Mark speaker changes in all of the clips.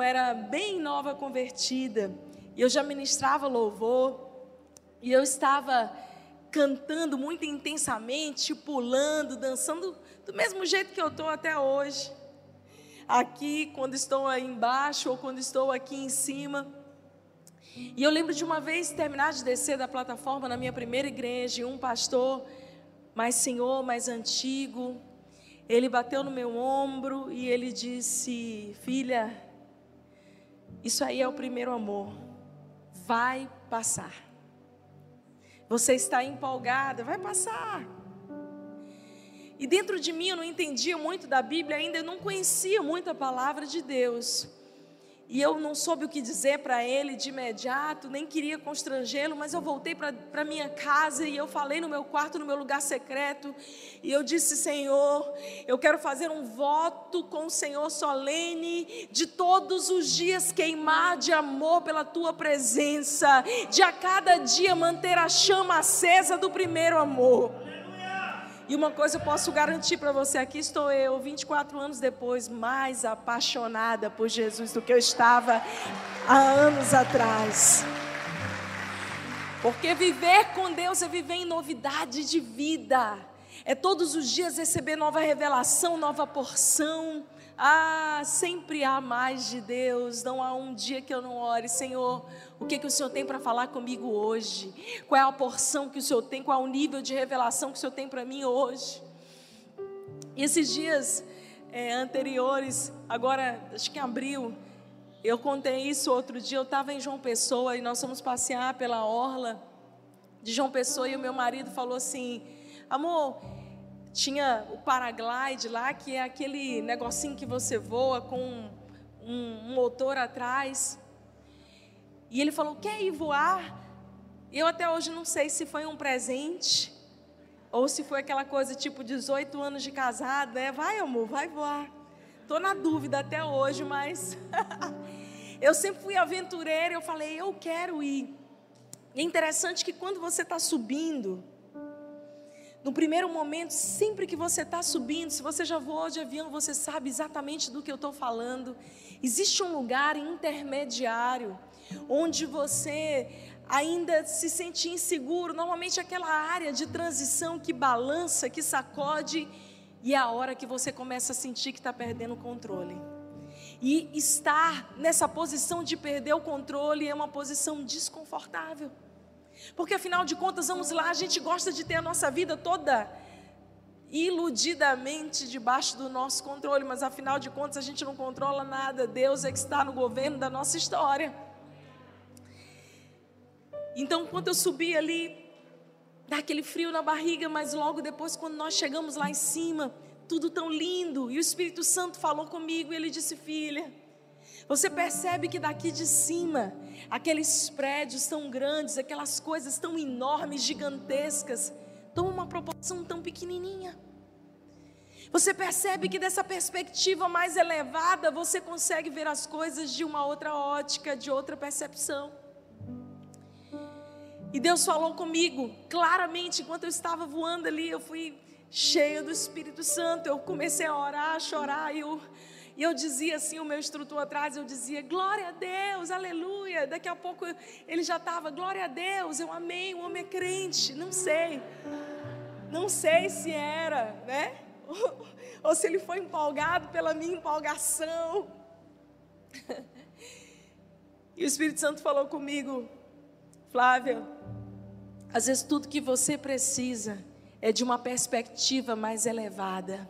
Speaker 1: era bem nova convertida, e eu já ministrava louvor, e eu estava cantando muito intensamente, pulando, dançando do mesmo jeito que eu estou até hoje. Aqui, quando estou aí embaixo ou quando estou aqui em cima. E eu lembro de uma vez terminar de descer da plataforma na minha primeira igreja, e um pastor mais senhor, mais antigo, ele bateu no meu ombro e ele disse: Filha, isso aí é o primeiro amor, vai passar. Você está empolgada, vai passar. E dentro de mim eu não entendia muito da Bíblia ainda, eu não conhecia muito a palavra de Deus. E eu não soube o que dizer para ele de imediato, nem queria constrangê-lo, mas eu voltei para minha casa e eu falei no meu quarto, no meu lugar secreto, e eu disse: Senhor, eu quero fazer um voto com o Senhor solene, de todos os dias queimar de amor pela tua presença, de a cada dia manter a chama acesa do primeiro amor. E uma coisa eu posso garantir para você: aqui estou eu, 24 anos depois, mais apaixonada por Jesus do que eu estava há anos atrás. Porque viver com Deus é viver em novidade de vida, é todos os dias receber nova revelação, nova porção. Ah, sempre há mais de Deus. Não há um dia que eu não ore, Senhor. O que, que o Senhor tem para falar comigo hoje? Qual é a porção que o Senhor tem? Qual é o nível de revelação que o Senhor tem para mim hoje? E esses dias é, anteriores, agora acho que em abril, eu contei isso outro dia. Eu estava em João Pessoa e nós fomos passear pela orla de João Pessoa e o meu marido falou assim: Amor, tinha o paraglide lá, que é aquele negocinho que você voa com um, um motor atrás. E ele falou: Quer ir voar? Eu até hoje não sei se foi um presente ou se foi aquela coisa tipo 18 anos de casado, né? Vai, amor, vai voar. Tô na dúvida até hoje, mas eu sempre fui aventureira. Eu falei: Eu quero ir. E é interessante que quando você está subindo, no primeiro momento, sempre que você está subindo, se você já voou de avião, você sabe exatamente do que eu estou falando. Existe um lugar intermediário onde você ainda se sente inseguro. Normalmente, aquela área de transição que balança, que sacode, e é a hora que você começa a sentir que está perdendo o controle. E estar nessa posição de perder o controle é uma posição desconfortável. Porque afinal de contas, vamos lá, a gente gosta de ter a nossa vida toda iludidamente debaixo do nosso controle, mas afinal de contas a gente não controla nada, Deus é que está no governo da nossa história. Então, quando eu subi ali, dá aquele frio na barriga, mas logo depois, quando nós chegamos lá em cima, tudo tão lindo, e o Espírito Santo falou comigo, e ele disse: Filha, você percebe que daqui de cima, aqueles prédios tão grandes, aquelas coisas tão enormes, gigantescas, tomam uma proporção tão pequenininha. Você percebe que dessa perspectiva mais elevada, você consegue ver as coisas de uma outra ótica, de outra percepção. E Deus falou comigo claramente enquanto eu estava voando ali, eu fui cheia do Espírito Santo, eu comecei a orar, a chorar, e eu e eu dizia assim, o meu instrutor atrás, eu dizia, glória a Deus, aleluia. Daqui a pouco ele já estava, glória a Deus, eu amei, o homem é crente. Não sei. Não sei se era, né? Ou, se ele foi empolgado pela minha empolgação. E o Espírito Santo falou comigo, Flávia, às vezes tudo que você precisa é de uma perspectiva mais elevada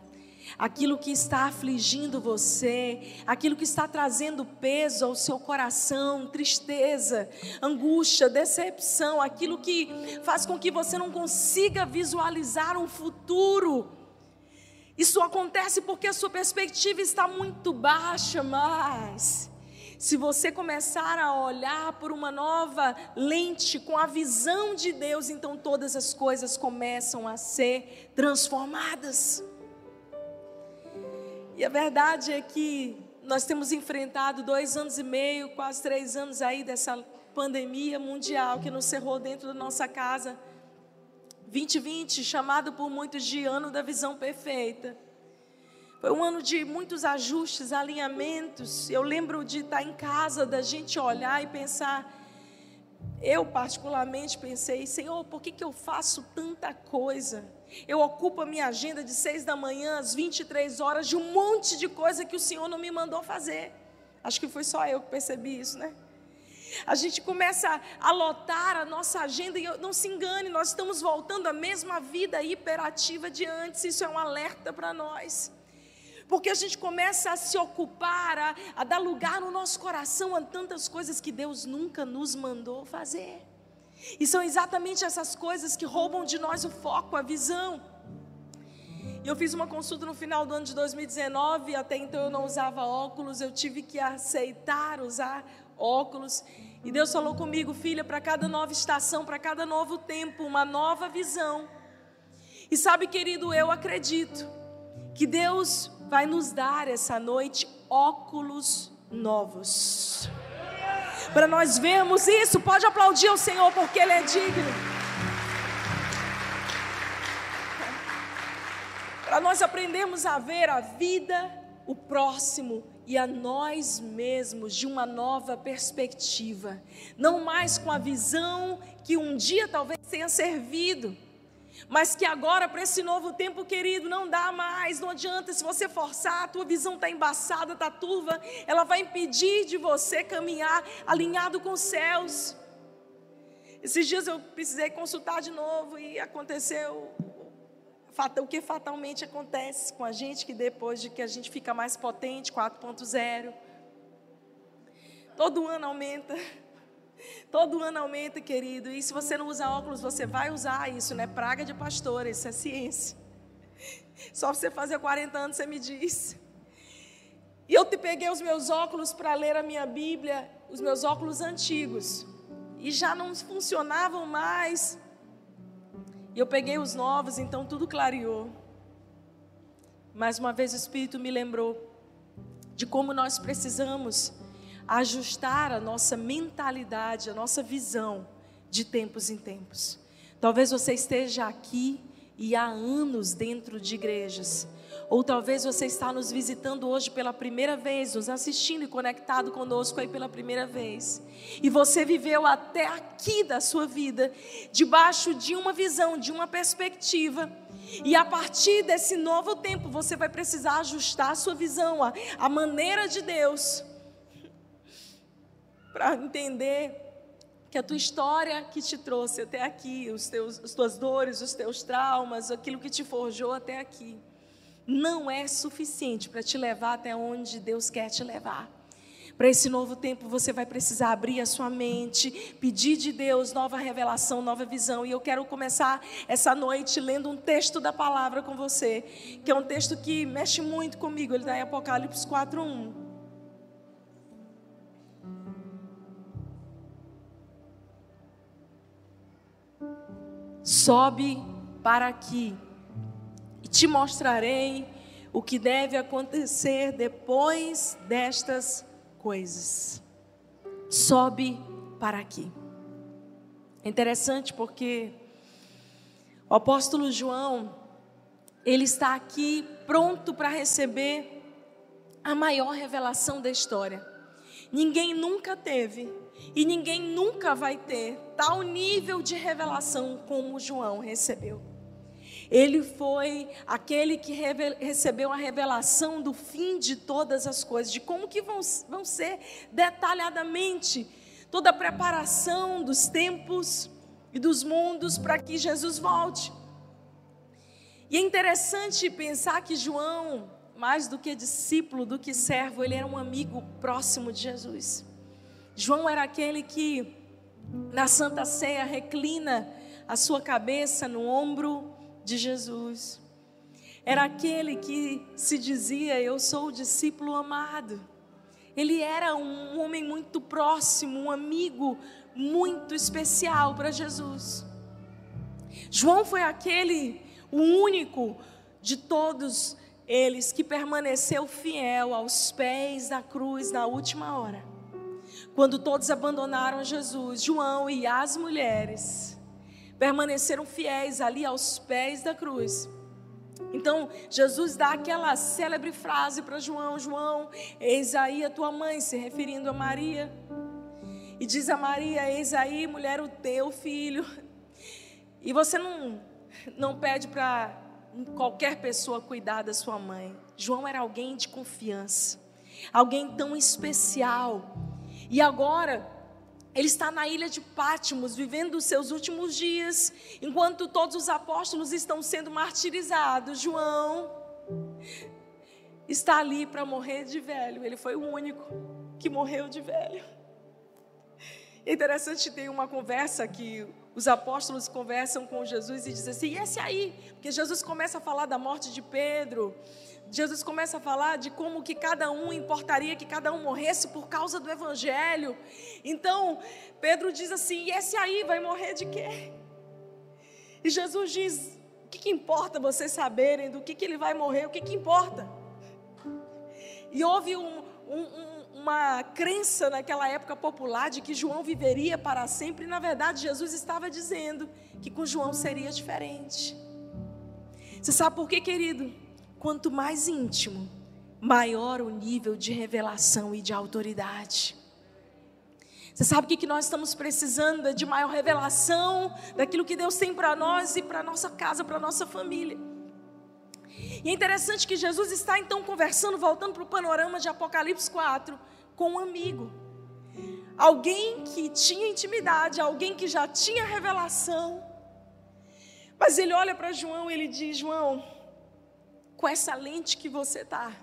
Speaker 1: aquilo que está afligindo você, aquilo que está trazendo peso ao seu coração, tristeza, angústia, decepção, aquilo que faz com que você não consiga visualizar um futuro. Isso acontece porque a sua perspectiva está muito baixa, mas se você começar a olhar por uma nova lente, com a visão de Deus, então todas as coisas começam a ser transformadas. E a verdade é que nós temos enfrentado dois anos e meio, quase três anos aí dessa pandemia mundial que nos cerrou dentro da nossa casa. 2020, chamado por muitos de ano da visão perfeita. Foi um ano de muitos ajustes, alinhamentos. Eu lembro de estar em casa, da gente olhar e pensar. Eu, particularmente, pensei: Senhor, por que, que eu faço tanta coisa? Eu ocupo a minha agenda de seis da manhã às 23 horas de um monte de coisa que o Senhor não me mandou fazer. Acho que foi só eu que percebi isso, né? A gente começa a lotar a nossa agenda e não se engane, nós estamos voltando à mesma vida hiperativa de antes. Isso é um alerta para nós porque a gente começa a se ocupar, a, a dar lugar no nosso coração a tantas coisas que Deus nunca nos mandou fazer. E são exatamente essas coisas que roubam de nós o foco, a visão. Eu fiz uma consulta no final do ano de 2019, até então eu não usava óculos, eu tive que aceitar usar óculos. E Deus falou comigo, filha, para cada nova estação, para cada novo tempo, uma nova visão. E sabe, querido, eu acredito que Deus vai nos dar essa noite óculos novos. Para nós vermos isso, pode aplaudir o Senhor porque Ele é digno. Para nós aprendermos a ver a vida, o próximo e a nós mesmos de uma nova perspectiva, não mais com a visão que um dia talvez tenha servido mas que agora, para esse novo tempo, querido, não dá mais, não adianta, se você forçar, a tua visão está embaçada, está turva, ela vai impedir de você caminhar alinhado com os céus. Esses dias eu precisei consultar de novo e aconteceu o que fatalmente acontece com a gente, que depois de que a gente fica mais potente, 4.0, todo ano aumenta. Todo ano aumenta, querido. E se você não usa óculos, você vai usar isso, né? Praga de pastor, isso é ciência. Só você fazer 40 anos, você me diz. E eu te peguei os meus óculos para ler a minha Bíblia, os meus óculos antigos. E já não funcionavam mais. E eu peguei os novos, então tudo clareou. Mais uma vez o Espírito me lembrou de como nós precisamos ajustar a nossa mentalidade, a nossa visão de tempos em tempos. Talvez você esteja aqui e há anos dentro de igrejas. Ou talvez você está nos visitando hoje pela primeira vez, nos assistindo e conectado conosco aí pela primeira vez. E você viveu até aqui da sua vida debaixo de uma visão, de uma perspectiva. E a partir desse novo tempo, você vai precisar ajustar a sua visão, a, a maneira de Deus para entender que a tua história que te trouxe até aqui, os teus, as tuas dores, os teus traumas, aquilo que te forjou até aqui, não é suficiente para te levar até onde Deus quer te levar. Para esse novo tempo, você vai precisar abrir a sua mente, pedir de Deus nova revelação, nova visão. E eu quero começar essa noite lendo um texto da palavra com você, que é um texto que mexe muito comigo. Ele está em Apocalipse 4:1. Sobe para aqui e te mostrarei o que deve acontecer depois destas coisas. Sobe para aqui. É interessante porque o apóstolo João, ele está aqui pronto para receber a maior revelação da história. Ninguém nunca teve e ninguém nunca vai ter tal nível de revelação como João recebeu. Ele foi aquele que recebeu a revelação do fim de todas as coisas, de como que vão, vão ser detalhadamente toda a preparação dos tempos e dos mundos para que Jesus volte. E é interessante pensar que João, mais do que discípulo, do que servo, ele era um amigo próximo de Jesus. João era aquele que, na Santa Ceia, reclina a sua cabeça no ombro de Jesus. Era aquele que se dizia: Eu sou o discípulo amado. Ele era um homem muito próximo, um amigo muito especial para Jesus. João foi aquele, o único de todos eles que permaneceu fiel aos pés da cruz na última hora. Quando todos abandonaram Jesus, João e as mulheres permaneceram fiéis ali aos pés da cruz. Então, Jesus dá aquela célebre frase para João: João, eis aí a tua mãe, se referindo a Maria. E diz a Maria: Eis aí, mulher, o teu filho. E você não, não pede para qualquer pessoa cuidar da sua mãe. João era alguém de confiança, alguém tão especial. E agora, ele está na ilha de Pátimos, vivendo os seus últimos dias, enquanto todos os apóstolos estão sendo martirizados. João está ali para morrer de velho. Ele foi o único que morreu de velho. É interessante ter uma conversa que os apóstolos conversam com Jesus e dizem assim: e esse aí? Porque Jesus começa a falar da morte de Pedro. Jesus começa a falar de como que cada um importaria que cada um morresse por causa do evangelho. Então, Pedro diz assim: "E esse aí vai morrer de quê?" E Jesus diz: "O que, que importa vocês saberem do que, que ele vai morrer? O que, que importa?" E houve um, um, uma crença naquela época popular de que João viveria para sempre, e na verdade Jesus estava dizendo que com João seria diferente. Você sabe por quê, querido? Quanto mais íntimo, maior o nível de revelação e de autoridade. Você sabe o que nós estamos precisando? É de maior revelação daquilo que Deus tem para nós e para nossa casa, para nossa família. E é interessante que Jesus está então conversando, voltando para o panorama de Apocalipse 4, com um amigo. Alguém que tinha intimidade, alguém que já tinha revelação. Mas ele olha para João e ele diz: João, com essa lente que você está,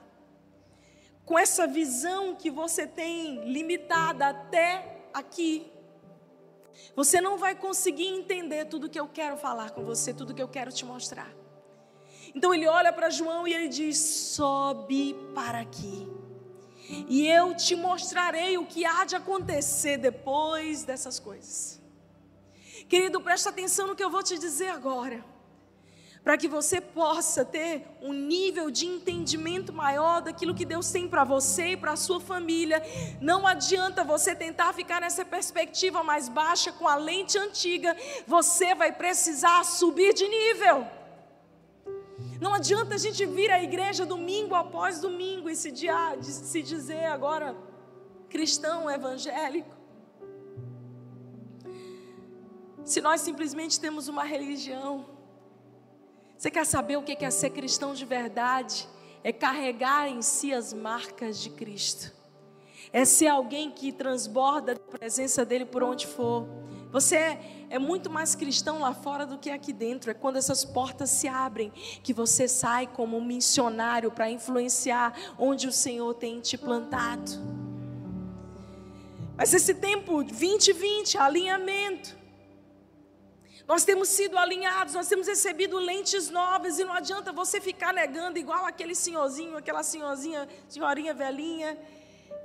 Speaker 1: com essa visão que você tem limitada até aqui, você não vai conseguir entender tudo que eu quero falar com você, tudo que eu quero te mostrar. Então ele olha para João e ele diz: sobe para aqui, e eu te mostrarei o que há de acontecer depois dessas coisas. Querido, presta atenção no que eu vou te dizer agora para que você possa ter um nível de entendimento maior daquilo que Deus tem para você e para a sua família. Não adianta você tentar ficar nessa perspectiva mais baixa com a lente antiga, você vai precisar subir de nível. Não adianta a gente vir à igreja domingo após domingo e se, se dizer agora cristão evangélico. Se nós simplesmente temos uma religião, você quer saber o que é ser cristão de verdade? É carregar em si as marcas de Cristo. É ser alguém que transborda a presença dele por onde for. Você é, é muito mais cristão lá fora do que aqui dentro. É quando essas portas se abrem que você sai como um missionário para influenciar onde o Senhor tem te plantado. Mas esse tempo 2020, alinhamento, nós temos sido alinhados, nós temos recebido lentes novas e não adianta você ficar negando igual aquele senhorzinho, aquela senhorzinha, senhorinha velhinha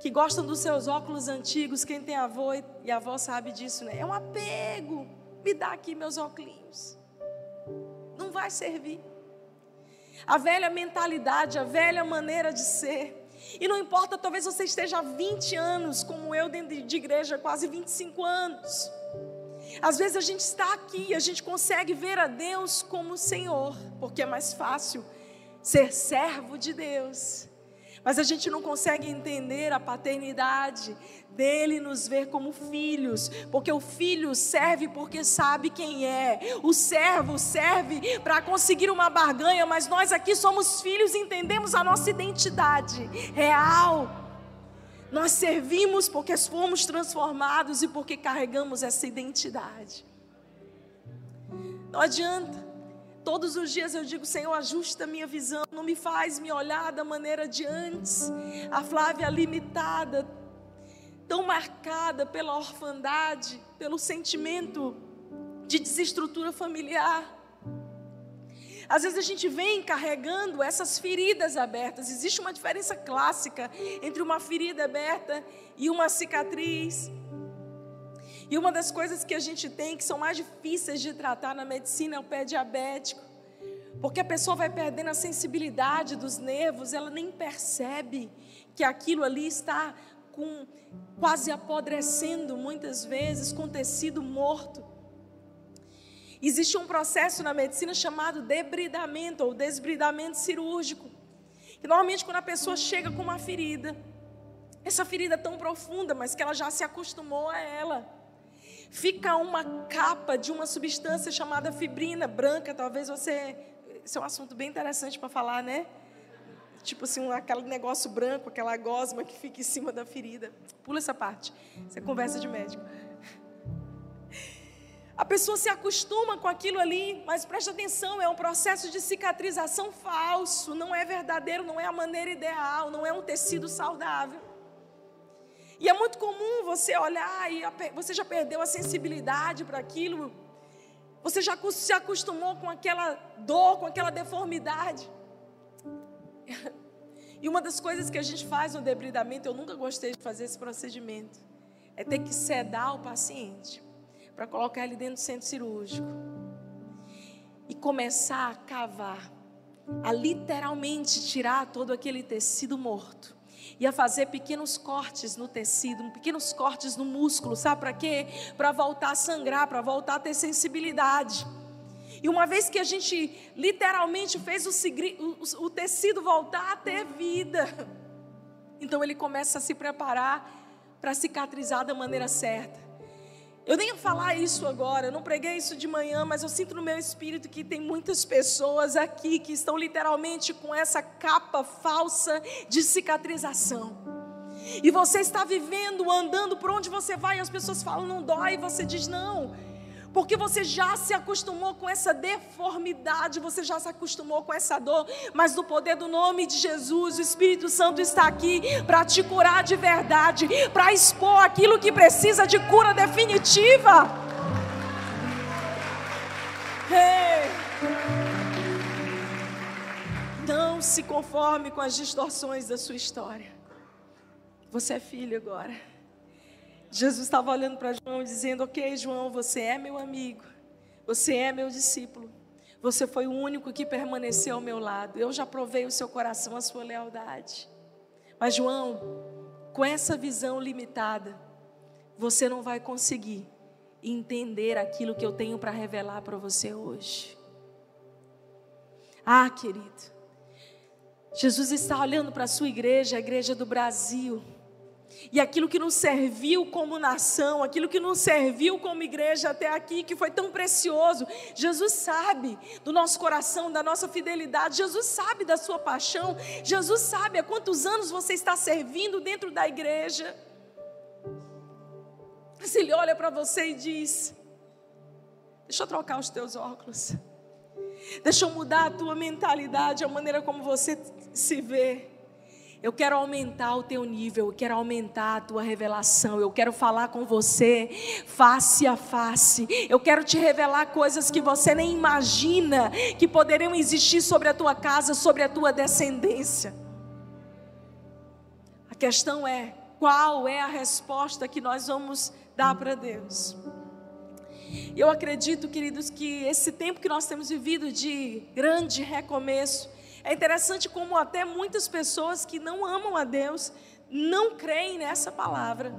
Speaker 1: que gostam dos seus óculos antigos. Quem tem avô e avó sabe disso, né? É um apego. Me dá aqui meus óculos. Não vai servir. A velha mentalidade, a velha maneira de ser. E não importa, talvez você esteja há 20 anos, como eu, dentro de igreja, quase 25 anos. Às vezes a gente está aqui e a gente consegue ver a Deus como Senhor, porque é mais fácil ser servo de Deus. Mas a gente não consegue entender a paternidade dele nos ver como filhos, porque o filho serve porque sabe quem é, o servo serve para conseguir uma barganha, mas nós aqui somos filhos e entendemos a nossa identidade real. Nós servimos porque fomos transformados e porque carregamos essa identidade. Não adianta. Todos os dias eu digo, Senhor, ajusta a minha visão, não me faz me olhar da maneira de antes. A Flávia limitada, tão marcada pela orfandade, pelo sentimento de desestrutura familiar. Às vezes a gente vem carregando essas feridas abertas. Existe uma diferença clássica entre uma ferida aberta e uma cicatriz. E uma das coisas que a gente tem que são mais difíceis de tratar na medicina é o pé diabético. Porque a pessoa vai perdendo a sensibilidade dos nervos, ela nem percebe que aquilo ali está com quase apodrecendo muitas vezes, com tecido morto. Existe um processo na medicina chamado debridamento ou desbridamento cirúrgico. Que normalmente quando a pessoa chega com uma ferida, essa ferida tão profunda, mas que ela já se acostumou a ela, fica uma capa de uma substância chamada fibrina branca. Talvez você. Esse é um assunto bem interessante para falar, né? Tipo assim, aquele negócio branco, aquela gosma que fica em cima da ferida. Pula essa parte. Você conversa de médico. A pessoa se acostuma com aquilo ali, mas preste atenção, é um processo de cicatrização falso, não é verdadeiro, não é a maneira ideal, não é um tecido saudável. E é muito comum você olhar e você já perdeu a sensibilidade para aquilo, você já se acostumou com aquela dor, com aquela deformidade. E uma das coisas que a gente faz no debridamento, eu nunca gostei de fazer esse procedimento, é ter que sedar o paciente para colocar ele dentro do centro cirúrgico e começar a cavar, a literalmente tirar todo aquele tecido morto e a fazer pequenos cortes no tecido, pequenos cortes no músculo, sabe para quê? Para voltar a sangrar, para voltar a ter sensibilidade. E uma vez que a gente literalmente fez o, o, tecido voltar a ter vida, então ele começa a se preparar para cicatrizar da maneira certa. Eu nem ia falar isso agora, eu não preguei isso de manhã, mas eu sinto no meu espírito que tem muitas pessoas aqui que estão literalmente com essa capa falsa de cicatrização. E você está vivendo, andando por onde você vai, e as pessoas falam, não dói, e você diz, não, porque você já se acostumou com essa deformidade, você já se acostumou com essa dor, mas no poder do nome de Jesus, o Espírito Santo está aqui para te curar de verdade, para expor aquilo que precisa de cura definitiva. Hey. Não se conforme com as distorções da sua história. Você é filho agora. Jesus estava olhando para João dizendo: Ok, João, você é meu amigo, você é meu discípulo, você foi o único que permaneceu ao meu lado. Eu já provei o seu coração, a sua lealdade. Mas, João, com essa visão limitada, você não vai conseguir entender aquilo que eu tenho para revelar para você hoje. Ah, querido, Jesus está olhando para a sua igreja, a igreja do Brasil e aquilo que nos serviu como nação, aquilo que nos serviu como igreja até aqui, que foi tão precioso, Jesus sabe do nosso coração, da nossa fidelidade, Jesus sabe da sua paixão, Jesus sabe há quantos anos você está servindo dentro da igreja. Mas Ele olha para você e diz: Deixa eu trocar os teus óculos, deixa eu mudar a tua mentalidade, a maneira como você se vê. Eu quero aumentar o teu nível, eu quero aumentar a tua revelação, eu quero falar com você face a face. Eu quero te revelar coisas que você nem imagina que poderiam existir sobre a tua casa, sobre a tua descendência. A questão é: qual é a resposta que nós vamos dar para Deus? Eu acredito, queridos, que esse tempo que nós temos vivido de grande recomeço, é interessante como até muitas pessoas que não amam a Deus não creem nessa palavra.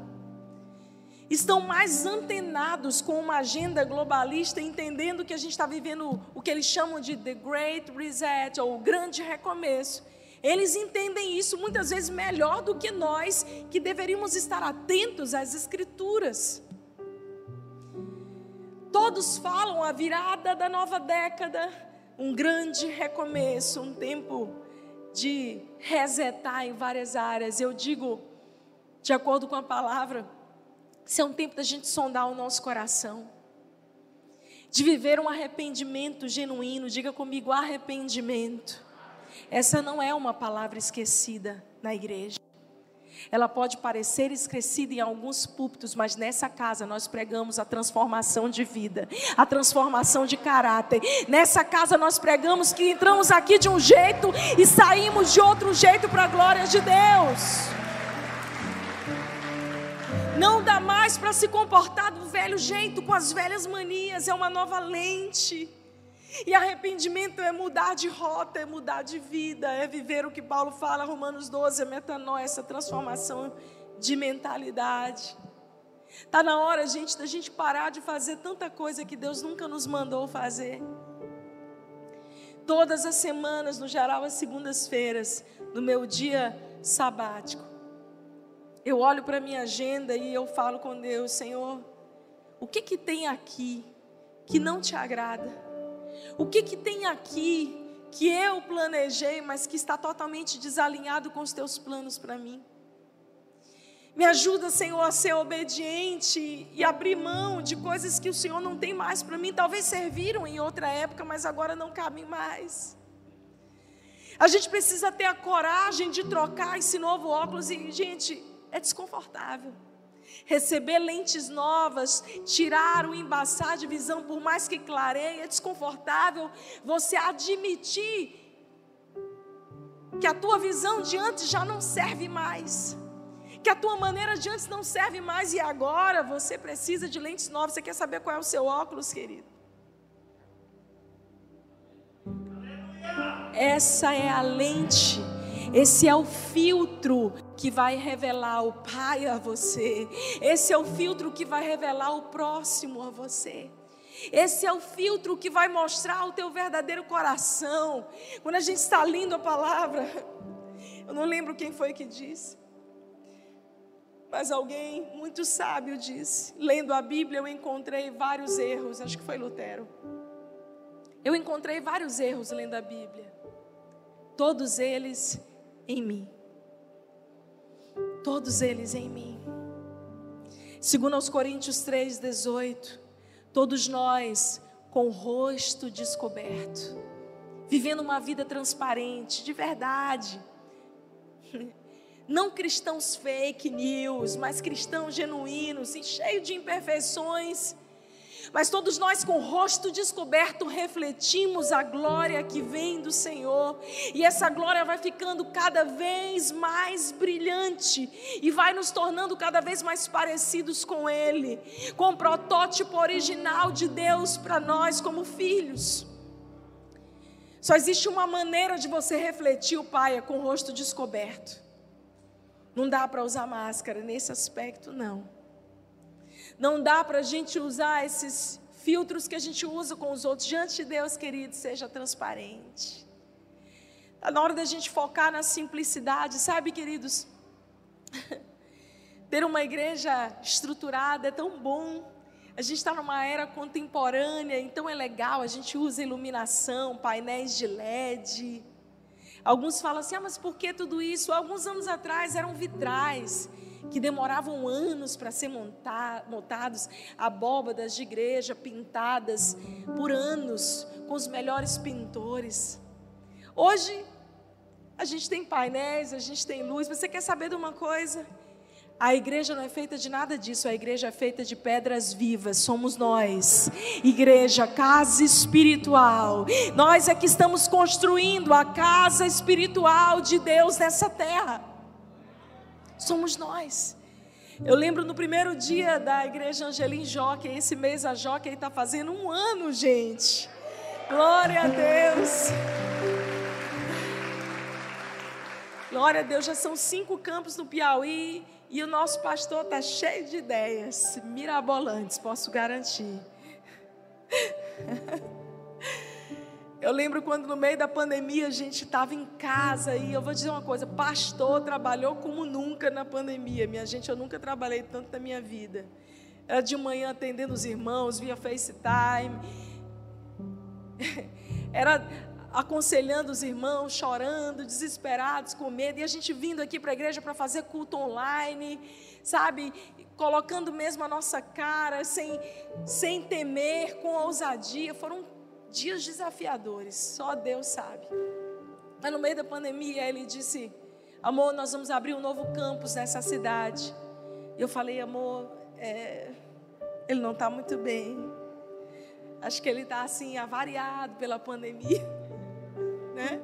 Speaker 1: Estão mais antenados com uma agenda globalista, entendendo que a gente está vivendo o que eles chamam de The Great Reset, ou o grande recomeço. Eles entendem isso muitas vezes melhor do que nós, que deveríamos estar atentos às Escrituras. Todos falam a virada da nova década, um grande recomeço, um tempo de resetar em várias áreas. Eu digo, de acordo com a palavra, isso é um tempo da gente sondar o nosso coração, de viver um arrependimento genuíno. Diga comigo, arrependimento. Essa não é uma palavra esquecida na igreja. Ela pode parecer esquecida em alguns púlpitos, mas nessa casa nós pregamos a transformação de vida, a transformação de caráter. Nessa casa nós pregamos que entramos aqui de um jeito e saímos de outro jeito para a glória de Deus. Não dá mais para se comportar do velho jeito, com as velhas manias, é uma nova lente. E arrependimento é mudar de rota, é mudar de vida, é viver o que Paulo fala, Romanos 12, a metanoia, essa transformação de mentalidade. Está na hora, gente, da gente parar de fazer tanta coisa que Deus nunca nos mandou fazer. Todas as semanas, no geral, as segundas-feiras, no meu dia sabático, eu olho para a minha agenda e eu falo com Deus, Senhor, o que que tem aqui que não te agrada? O que que tem aqui que eu planejei, mas que está totalmente desalinhado com os teus planos para mim? Me ajuda, Senhor, a ser obediente e abrir mão de coisas que o Senhor não tem mais para mim. Talvez serviram em outra época, mas agora não cabem mais. A gente precisa ter a coragem de trocar esse novo óculos e, gente, é desconfortável. Receber lentes novas, tirar o embaçar de visão, por mais que clareie, é desconfortável. Você admitir que a tua visão de antes já não serve mais. Que a tua maneira de antes não serve mais e agora você precisa de lentes novas. Você quer saber qual é o seu óculos, querido? Essa é a lente esse é o filtro que vai revelar o Pai a você. Esse é o filtro que vai revelar o próximo a você. Esse é o filtro que vai mostrar o teu verdadeiro coração. Quando a gente está lendo a palavra, eu não lembro quem foi que disse, mas alguém muito sábio disse: lendo a Bíblia, eu encontrei vários erros. Acho que foi Lutero. Eu encontrei vários erros lendo a Bíblia. Todos eles em mim. Todos eles em mim. Segundo aos Coríntios 3:18, todos nós com o rosto descoberto, vivendo uma vida transparente, de verdade. Não cristãos fake news, mas cristãos genuínos e cheios de imperfeições mas todos nós com o rosto descoberto refletimos a glória que vem do Senhor, e essa glória vai ficando cada vez mais brilhante e vai nos tornando cada vez mais parecidos com Ele, com o protótipo original de Deus para nós como filhos. Só existe uma maneira de você refletir o Pai é com o rosto descoberto. Não dá para usar máscara nesse aspecto, não. Não dá para a gente usar esses filtros que a gente usa com os outros. Diante de Deus, querido, seja transparente. Está na hora da gente focar na simplicidade, sabe, queridos? Ter uma igreja estruturada é tão bom. A gente está numa era contemporânea, então é legal, a gente usa iluminação, painéis de LED. Alguns falam assim, ah, mas por que tudo isso? Alguns anos atrás eram vitrais que demoravam anos para ser montados, abóbadas de igreja pintadas por anos com os melhores pintores. Hoje a gente tem painéis, a gente tem luz. Você quer saber de uma coisa? A igreja não é feita de nada disso, a igreja é feita de pedras vivas, somos nós. Igreja, casa espiritual. Nós é que estamos construindo a casa espiritual de Deus nessa terra somos nós. Eu lembro no primeiro dia da igreja Angelim Jockey, esse mês a Jockey está fazendo um ano, gente. Glória a Deus. Glória a Deus, já são cinco campos no Piauí e o nosso pastor está cheio de ideias mirabolantes, posso garantir. Eu lembro quando no meio da pandemia a gente estava em casa e eu vou dizer uma coisa: pastor trabalhou como nunca na pandemia. Minha gente, eu nunca trabalhei tanto na minha vida. Era de manhã atendendo os irmãos via FaceTime. Era aconselhando os irmãos, chorando, desesperados, com medo, e a gente vindo aqui para a igreja para fazer culto online, sabe? Colocando mesmo a nossa cara, sem, sem temer, com ousadia. Foram dias desafiadores, só Deus sabe. Mas no meio da pandemia, ele disse: Amor, nós vamos abrir um novo campus nessa cidade. E eu falei: Amor, é, ele não está muito bem. Acho que ele está assim, avariado pela pandemia, né?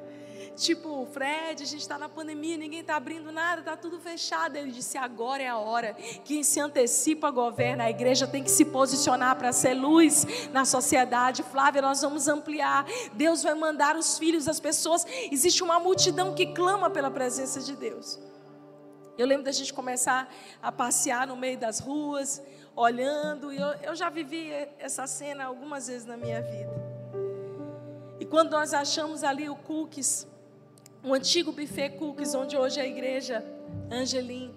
Speaker 1: Tipo, Fred, a gente está na pandemia, ninguém está abrindo nada, está tudo fechado. Ele disse: agora é a hora. Quem se antecipa governa. A igreja tem que se posicionar para ser luz na sociedade. Flávia, nós vamos ampliar. Deus vai mandar os filhos, as pessoas. Existe uma multidão que clama pela presença de Deus. Eu lembro da gente começar a passear no meio das ruas, olhando. E eu, eu já vivi essa cena algumas vezes na minha vida. E quando nós achamos ali o Cookies, o antigo buffet Cookies, onde hoje é a igreja Angelim,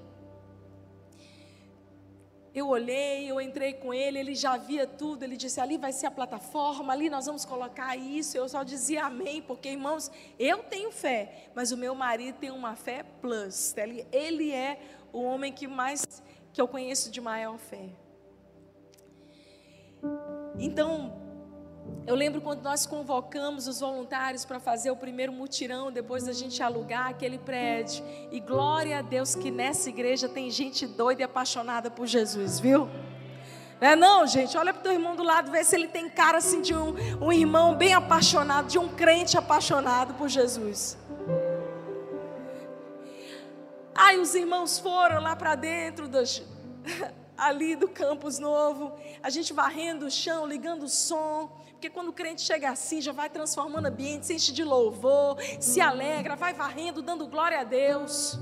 Speaker 1: eu olhei, eu entrei com ele, ele já via tudo, ele disse: ali vai ser a plataforma, ali nós vamos colocar isso. Eu só dizia amém, porque irmãos, eu tenho fé, mas o meu marido tem uma fé plus. Ele, ele é o homem que mais que eu conheço de maior fé. Então, eu lembro quando nós convocamos os voluntários para fazer o primeiro mutirão, depois da gente alugar aquele prédio. E glória a Deus que nessa igreja tem gente doida e apaixonada por Jesus, viu? Não é não, gente? Olha para o teu irmão do lado, vê se ele tem cara assim de um, um irmão bem apaixonado, de um crente apaixonado por Jesus. Aí os irmãos foram lá para dentro das, ali do campus novo, a gente varrendo o chão, ligando o som, porque quando o crente chega assim, já vai transformando ambiente, se enche de louvor, se alegra, vai varrendo, dando glória a Deus.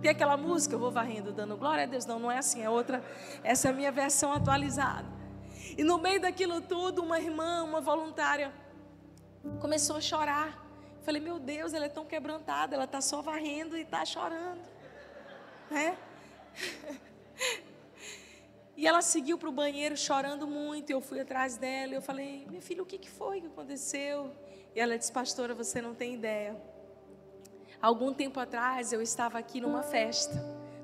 Speaker 1: Tem aquela música, eu vou varrendo, dando glória a Deus. Não, não é assim, é outra. Essa é a minha versão atualizada. E no meio daquilo tudo, uma irmã, uma voluntária, começou a chorar. Falei, meu Deus, ela é tão quebrantada, ela está só varrendo e está chorando. Né? E ela seguiu para o banheiro chorando muito. Eu fui atrás dela eu falei: Minha filha, o que, que foi que aconteceu? E ela disse: Pastora, você não tem ideia. Algum tempo atrás eu estava aqui numa festa,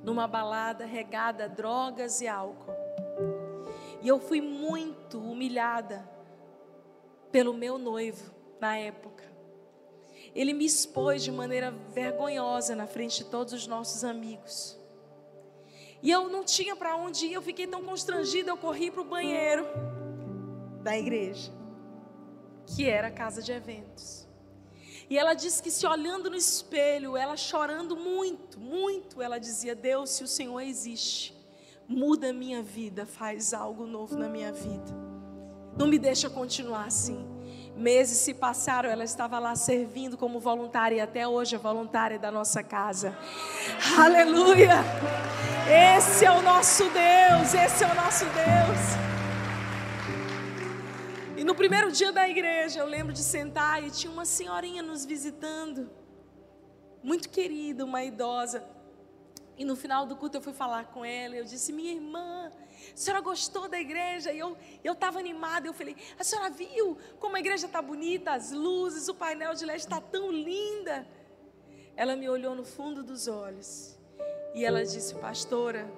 Speaker 1: numa balada regada a drogas e álcool. E eu fui muito humilhada pelo meu noivo na época. Ele me expôs de maneira vergonhosa na frente de todos os nossos amigos. E eu não tinha para onde ir, eu fiquei tão constrangida, eu corri para o banheiro da igreja, que era a casa de eventos. E ela disse que se olhando no espelho, ela chorando muito, muito, ela dizia: Deus, se o Senhor existe, muda a minha vida, faz algo novo na minha vida. Não me deixa continuar assim. Meses se passaram, ela estava lá servindo como voluntária e até hoje é voluntária da nossa casa. Aleluia! Esse é o nosso Deus, esse é o nosso Deus. E no primeiro dia da igreja, eu lembro de sentar e tinha uma senhorinha nos visitando, muito querida, uma idosa. E no final do culto eu fui falar com ela, eu disse: "Minha irmã, a senhora gostou da igreja? E eu estava animada, eu falei, a senhora viu como a igreja está bonita, as luzes, o painel de LED está tão linda. Ela me olhou no fundo dos olhos e ela disse, pastora,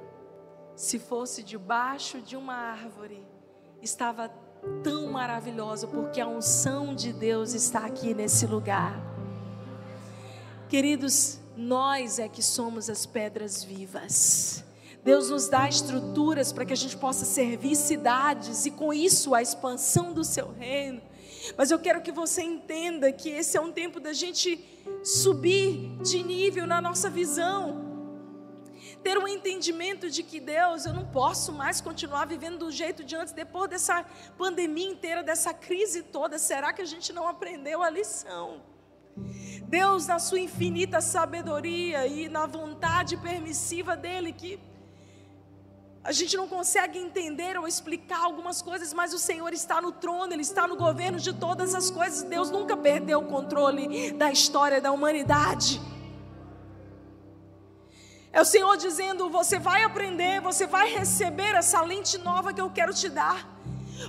Speaker 1: se fosse debaixo de uma árvore, estava tão maravilhosa, porque a unção de Deus está aqui nesse lugar. Queridos, nós é que somos as pedras vivas. Deus nos dá estruturas para que a gente possa servir cidades e com isso a expansão do seu reino. Mas eu quero que você entenda que esse é um tempo da gente subir de nível na nossa visão. Ter um entendimento de que Deus, eu não posso mais continuar vivendo do jeito de antes, depois dessa pandemia inteira, dessa crise toda. Será que a gente não aprendeu a lição? Deus, na sua infinita sabedoria e na vontade permissiva dEle, que a gente não consegue entender ou explicar algumas coisas, mas o Senhor está no trono, Ele está no governo de todas as coisas. Deus nunca perdeu o controle da história da humanidade. É o Senhor dizendo: você vai aprender, você vai receber essa lente nova que eu quero te dar.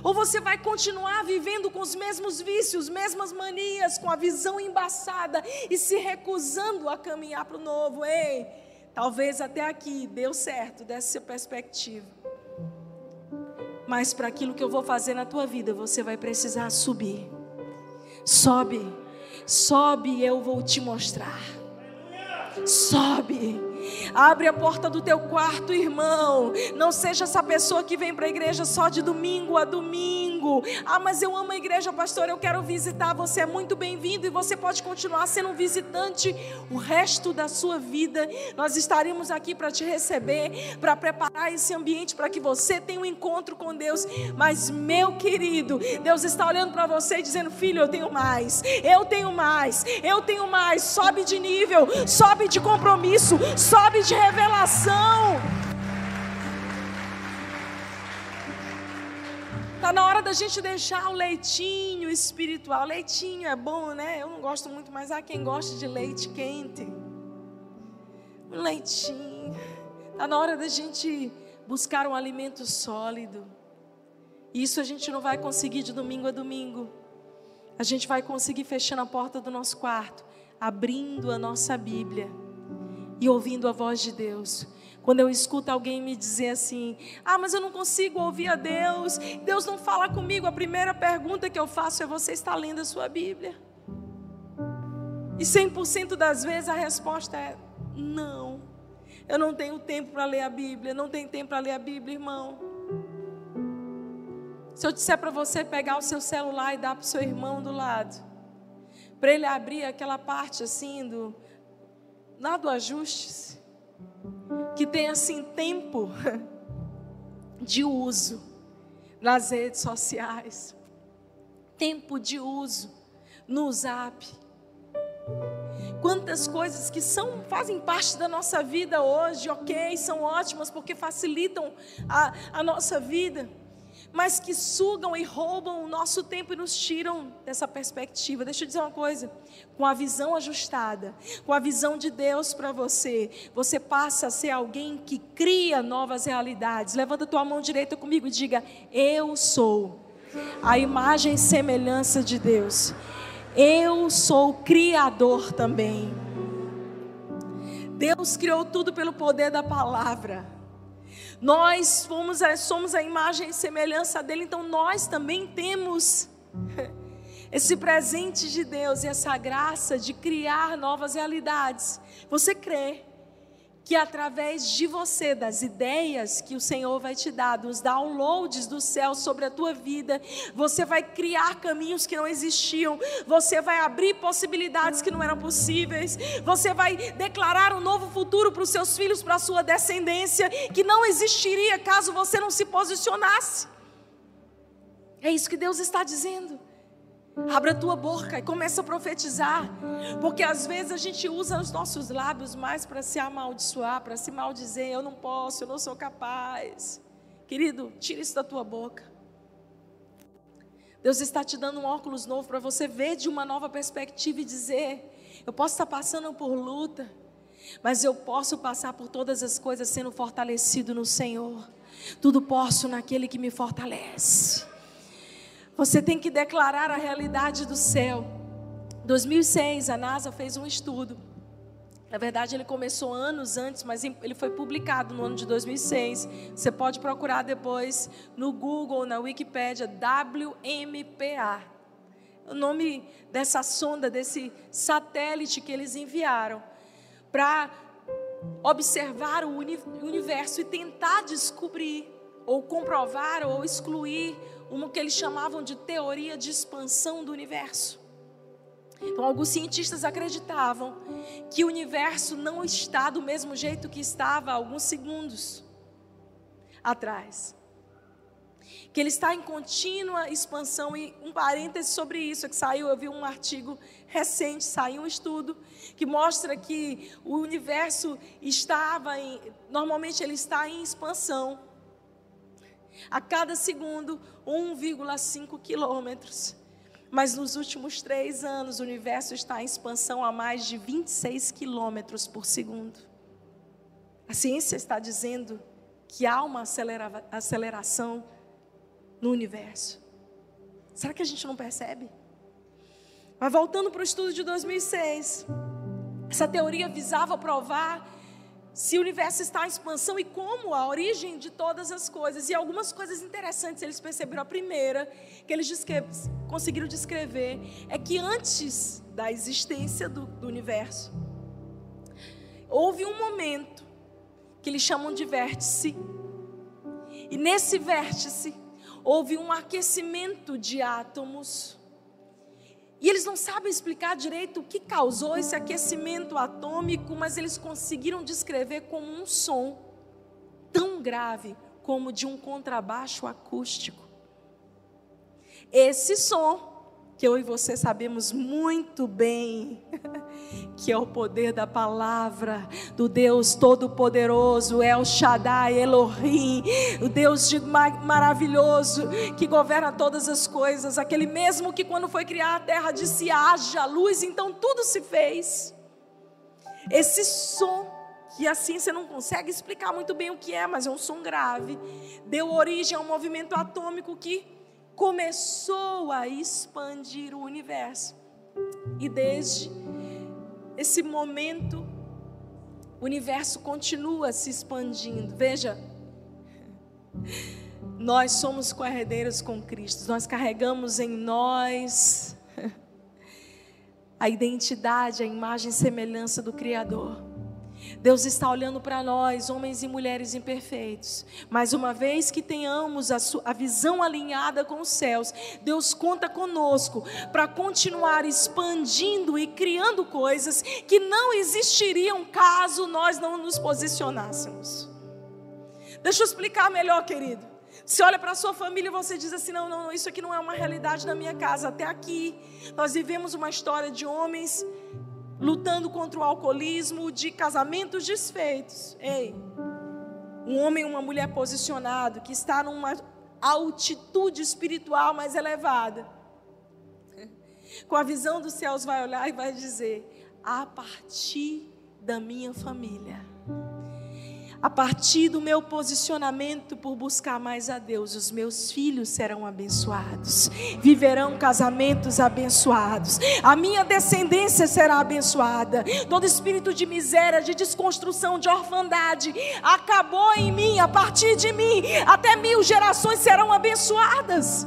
Speaker 1: Ou você vai continuar vivendo com os mesmos vícios, mesmas manias, com a visão embaçada e se recusando a caminhar para o novo. Ei, Talvez até aqui deu certo dessa perspectiva. Mas para aquilo que eu vou fazer na tua vida, você vai precisar subir. Sobe, sobe eu vou te mostrar. Sobe. Abre a porta do teu quarto, irmão. Não seja essa pessoa que vem para a igreja só de domingo a domingo. Ah, mas eu amo a igreja, pastor. Eu quero visitar. Você é muito bem-vindo e você pode continuar sendo um visitante o resto da sua vida. Nós estaremos aqui para te receber, para preparar esse ambiente para que você tenha um encontro com Deus. Mas, meu querido, Deus está olhando para você e dizendo: Filho, eu tenho mais, eu tenho mais, eu tenho mais. Sobe de nível, sobe de compromisso, sobe de revelação. Está na hora da gente deixar o leitinho espiritual. Leitinho é bom, né? Eu não gosto muito, mas há quem goste de leite quente. Um leitinho. Está na hora da gente buscar um alimento sólido. Isso a gente não vai conseguir de domingo a domingo. A gente vai conseguir fechando a porta do nosso quarto, abrindo a nossa Bíblia e ouvindo a voz de Deus. Quando eu escuto alguém me dizer assim: Ah, mas eu não consigo ouvir a Deus, Deus não fala comigo. A primeira pergunta que eu faço é: Você está lendo a sua Bíblia? E 100% das vezes a resposta é: Não. Eu não tenho tempo para ler a Bíblia. Não tenho tempo para ler a Bíblia, irmão. Se eu disser para você pegar o seu celular e dar para o seu irmão do lado, para ele abrir aquela parte assim do lá do ajustes, que tem assim tempo de uso nas redes sociais, tempo de uso no Zap. Quantas coisas que são fazem parte da nossa vida hoje, ok, são ótimas porque facilitam a, a nossa vida mas que sugam e roubam o nosso tempo e nos tiram dessa perspectiva. Deixa eu dizer uma coisa: com a visão ajustada, com a visão de Deus para você, você passa a ser alguém que cria novas realidades. Levanta a tua mão direita comigo e diga: Eu sou a imagem e semelhança de Deus. Eu sou criador também. Deus criou tudo pelo poder da palavra. Nós fomos, somos a imagem e semelhança dele, então nós também temos esse presente de Deus e essa graça de criar novas realidades. Você crê? Que através de você, das ideias que o Senhor vai te dar, dos downloads do céu sobre a tua vida, você vai criar caminhos que não existiam, você vai abrir possibilidades que não eram possíveis, você vai declarar um novo futuro para os seus filhos, para a sua descendência, que não existiria caso você não se posicionasse. É isso que Deus está dizendo. Abra a tua boca e começa a profetizar. Porque às vezes a gente usa os nossos lábios mais para se amaldiçoar, para se maldizer. Eu não posso, eu não sou capaz. Querido, tira isso da tua boca. Deus está te dando um óculos novo para você ver de uma nova perspectiva e dizer: eu posso estar passando por luta, mas eu posso passar por todas as coisas sendo fortalecido no Senhor. Tudo posso naquele que me fortalece. Você tem que declarar a realidade do céu. 2006, a NASA fez um estudo. Na verdade, ele começou anos antes, mas ele foi publicado no ano de 2006. Você pode procurar depois no Google, na Wikipédia, WMPA. O nome dessa sonda, desse satélite que eles enviaram para observar o universo e tentar descobrir, ou comprovar, ou excluir uma que eles chamavam de teoria de expansão do universo. Então, alguns cientistas acreditavam que o universo não está do mesmo jeito que estava alguns segundos atrás. Que ele está em contínua expansão. E um parêntese sobre isso, é que saiu, eu vi um artigo recente, saiu um estudo que mostra que o universo estava em, normalmente ele está em expansão. A cada segundo, 1,5 quilômetros. Mas nos últimos três anos, o universo está em expansão a mais de 26 quilômetros por segundo. A ciência está dizendo que há uma acelera aceleração no universo. Será que a gente não percebe? Mas voltando para o estudo de 2006, essa teoria visava provar se o universo está em expansão e como a origem de todas as coisas. E algumas coisas interessantes eles perceberam. A primeira que eles conseguiram descrever é que antes da existência do, do universo, houve um momento que eles chamam de vértice. E nesse vértice houve um aquecimento de átomos e eles não sabem explicar direito o que causou esse aquecimento atômico, mas eles conseguiram descrever como um som tão grave como de um contrabaixo acústico. Esse som que eu e você sabemos muito bem, que é o poder da palavra do Deus Todo-Poderoso, El Shaddai, Elohim, o Deus de maravilhoso que governa todas as coisas, aquele mesmo que quando foi criar a terra disse haja luz, então tudo se fez. Esse som que assim você não consegue explicar muito bem o que é, mas é um som grave, deu origem a um movimento atômico que começou a expandir o universo. E desde esse momento, o universo continua se expandindo. Veja, nós somos co-herdeiros com Cristo, nós carregamos em nós a identidade, a imagem e semelhança do Criador. Deus está olhando para nós, homens e mulheres imperfeitos. Mas uma vez que tenhamos a, a visão alinhada com os céus, Deus conta conosco para continuar expandindo e criando coisas que não existiriam caso nós não nos posicionássemos. Deixa eu explicar melhor, querido. Você olha para a sua família e você diz assim: não, não, isso aqui não é uma realidade na minha casa. Até aqui, nós vivemos uma história de homens lutando contra o alcoolismo, de casamentos desfeitos. Ei, um homem e uma mulher posicionado que está numa altitude espiritual mais elevada, com a visão dos céus, vai olhar e vai dizer: a partir da minha família a partir do meu posicionamento por buscar mais a Deus, os meus filhos serão abençoados, viverão casamentos abençoados, a minha descendência será abençoada. Todo espírito de miséria, de desconstrução, de orfandade acabou em mim, a partir de mim, até mil gerações serão abençoadas.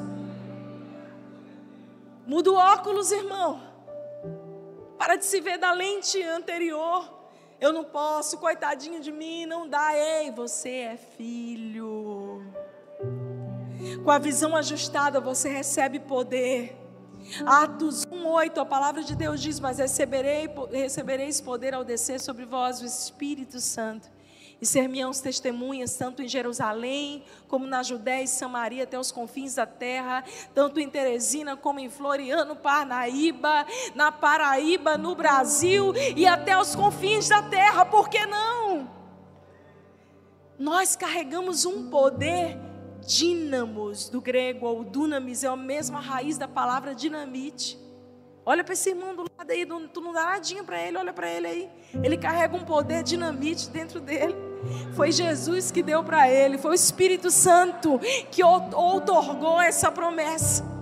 Speaker 1: Muda o óculos, irmão. Para de se ver da lente anterior. Eu não posso, coitadinho de mim, não dá. Ei, você é filho. Com a visão ajustada, você recebe poder. Atos 1:8, a palavra de Deus diz: "Mas receberei, recebereis poder ao descer sobre vós o Espírito Santo, e ser-me-ão testemunhas, tanto em Jerusalém, como na Judéia e Samaria, até os confins da terra, tanto em Teresina, como em Floriano, Parnaíba, na Paraíba, no Brasil, e até os confins da terra, por que não? Nós carregamos um poder dínamos, do grego, ou dunamis, é a mesma raiz da palavra dinamite. Olha para esse irmão do lado aí, tu não dá nadinha para ele, olha para ele aí. Ele carrega um poder dinamite dentro dele. Foi Jesus que deu para ele, foi o Espírito Santo que outorgou essa promessa.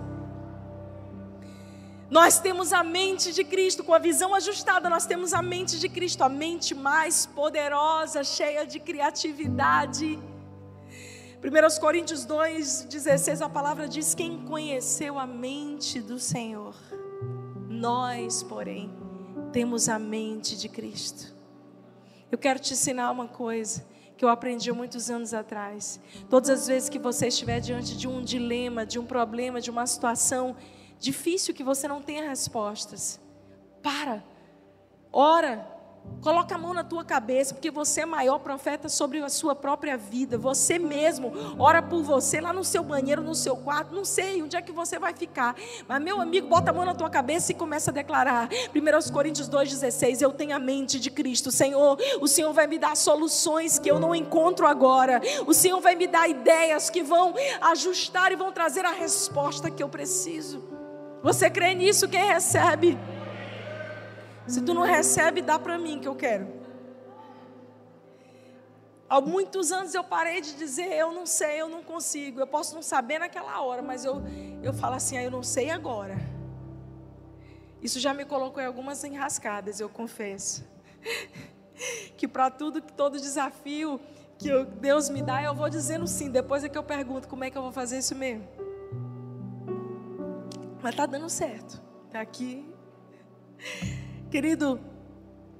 Speaker 1: Nós temos a mente de Cristo, com a visão ajustada, nós temos a mente de Cristo, a mente mais poderosa, cheia de criatividade. 1 Coríntios 2,16, a palavra diz: Quem conheceu a mente do Senhor? Nós, porém, temos a mente de Cristo. Eu quero te ensinar uma coisa que eu aprendi muitos anos atrás. Todas as vezes que você estiver diante de um dilema, de um problema, de uma situação difícil que você não tenha respostas, para, ora, Coloca a mão na tua cabeça, porque você é maior profeta sobre a sua própria vida. Você mesmo ora por você lá no seu banheiro, no seu quarto, não sei onde é que você vai ficar. Mas meu amigo, bota a mão na tua cabeça e começa a declarar. 1 Coríntios 2:16, eu tenho a mente de Cristo, Senhor. O Senhor vai me dar soluções que eu não encontro agora. O Senhor vai me dar ideias que vão ajustar e vão trazer a resposta que eu preciso. Você crê nisso? Quem recebe? Se tu não recebe, dá para mim que eu quero. Há muitos anos eu parei de dizer, eu não sei, eu não consigo. Eu posso não saber naquela hora, mas eu, eu falo assim, ah, eu não sei agora. Isso já me colocou em algumas enrascadas, eu confesso. que para tudo, todo desafio que eu, Deus me dá, eu vou dizendo sim. Depois é que eu pergunto como é que eu vou fazer isso mesmo. Mas está dando certo. Está aqui. Querido,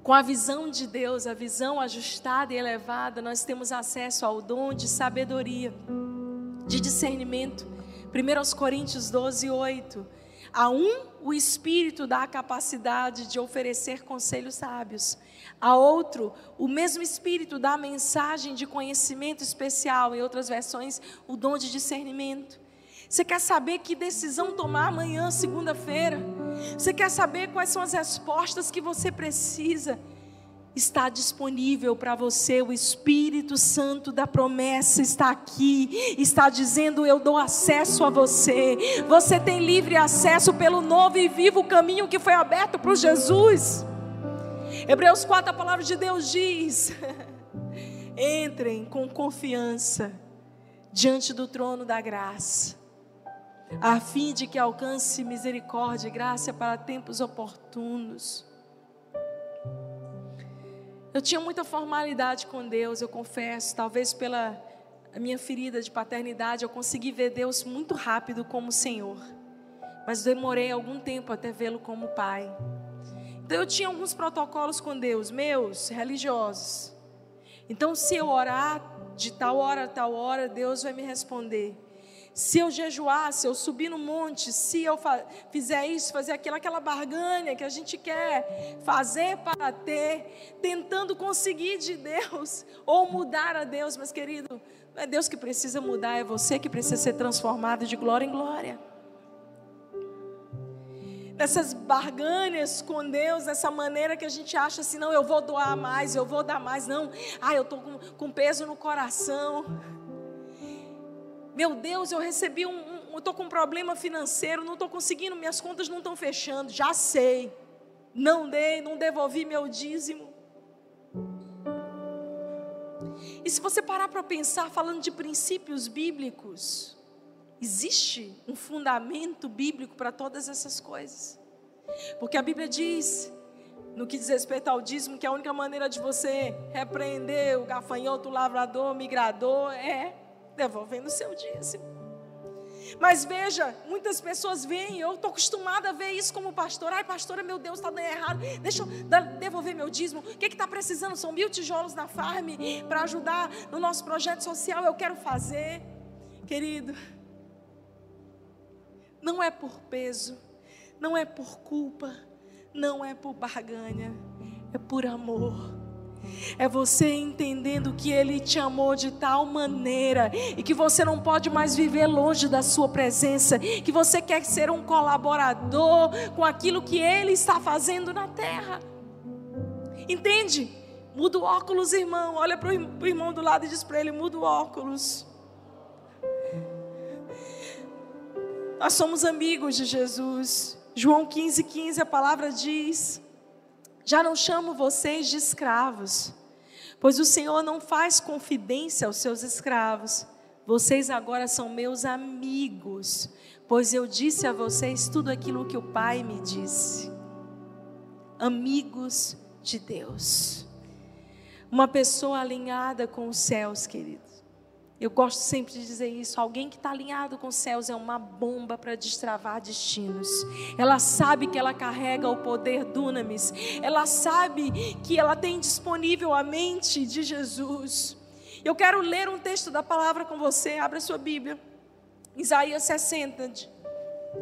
Speaker 1: com a visão de Deus, a visão ajustada e elevada, nós temos acesso ao dom de sabedoria, de discernimento. 1 Coríntios 12, 8. A um, o Espírito dá a capacidade de oferecer conselhos sábios. A outro, o mesmo Espírito dá a mensagem de conhecimento especial. Em outras versões, o dom de discernimento. Você quer saber que decisão tomar amanhã, segunda-feira? Você quer saber quais são as respostas que você precisa? Está disponível para você, o Espírito Santo da promessa está aqui, está dizendo: Eu dou acesso a você. Você tem livre acesso pelo novo e vivo caminho que foi aberto para Jesus. Hebreus 4, a palavra de Deus diz: Entrem com confiança diante do trono da graça, a fim de que alcance misericórdia e graça para tempos oportunos. Eu tinha muita formalidade com Deus, eu confesso, talvez pela minha ferida de paternidade, eu consegui ver Deus muito rápido como Senhor, mas demorei algum tempo até vê-lo como Pai. Então eu tinha alguns protocolos com Deus, meus, religiosos. Então, se eu orar de tal hora a tal hora, Deus vai me responder. Se eu jejuar, se eu subir no monte, se eu fizer isso, fazer aquilo, aquela barganha que a gente quer fazer para ter, tentando conseguir de Deus ou mudar a Deus, mas querido, não é Deus que precisa mudar, é você que precisa ser transformado de glória em glória. Dessas barganhas com Deus, dessa maneira que a gente acha assim, não, eu vou doar mais, eu vou dar mais, não, ah, eu estou com, com, peso no coração. Meu Deus, eu recebi um, um eu estou com um problema financeiro, não estou conseguindo, minhas contas não estão fechando, já sei, não dei, não devolvi meu dízimo. E se você parar para pensar, falando de princípios bíblicos, Existe um fundamento bíblico para todas essas coisas. Porque a Bíblia diz, no que diz respeito ao dízimo, que a única maneira de você repreender o gafanhoto, o lavrador, o migrador, é devolvendo o seu dízimo. Mas veja, muitas pessoas veem, eu estou acostumada a ver isso como pastor. Ai, pastora, meu Deus, está dando errado. Deixa eu devolver meu dízimo. O que está precisando? São mil tijolos na farm para ajudar no nosso projeto social. Eu quero fazer. Querido, não é por peso, não é por culpa, não é por barganha, é por amor. É você entendendo que Ele te amou de tal maneira e que você não pode mais viver longe da Sua presença, que você quer ser um colaborador com aquilo que Ele está fazendo na terra. Entende? Muda o óculos, irmão. Olha para o irmão do lado e diz para ele: muda o óculos. Nós somos amigos de Jesus. João 15, 15, a palavra diz: Já não chamo vocês de escravos, pois o Senhor não faz confidência aos seus escravos. Vocês agora são meus amigos, pois eu disse a vocês tudo aquilo que o Pai me disse. Amigos de Deus. Uma pessoa alinhada com os céus, querido. Eu gosto sempre de dizer isso. Alguém que está alinhado com os céus é uma bomba para destravar destinos. Ela sabe que ela carrega o poder dunamis. Ela sabe que ela tem disponível a mente de Jesus. Eu quero ler um texto da palavra com você. Abra sua Bíblia. Isaías 60.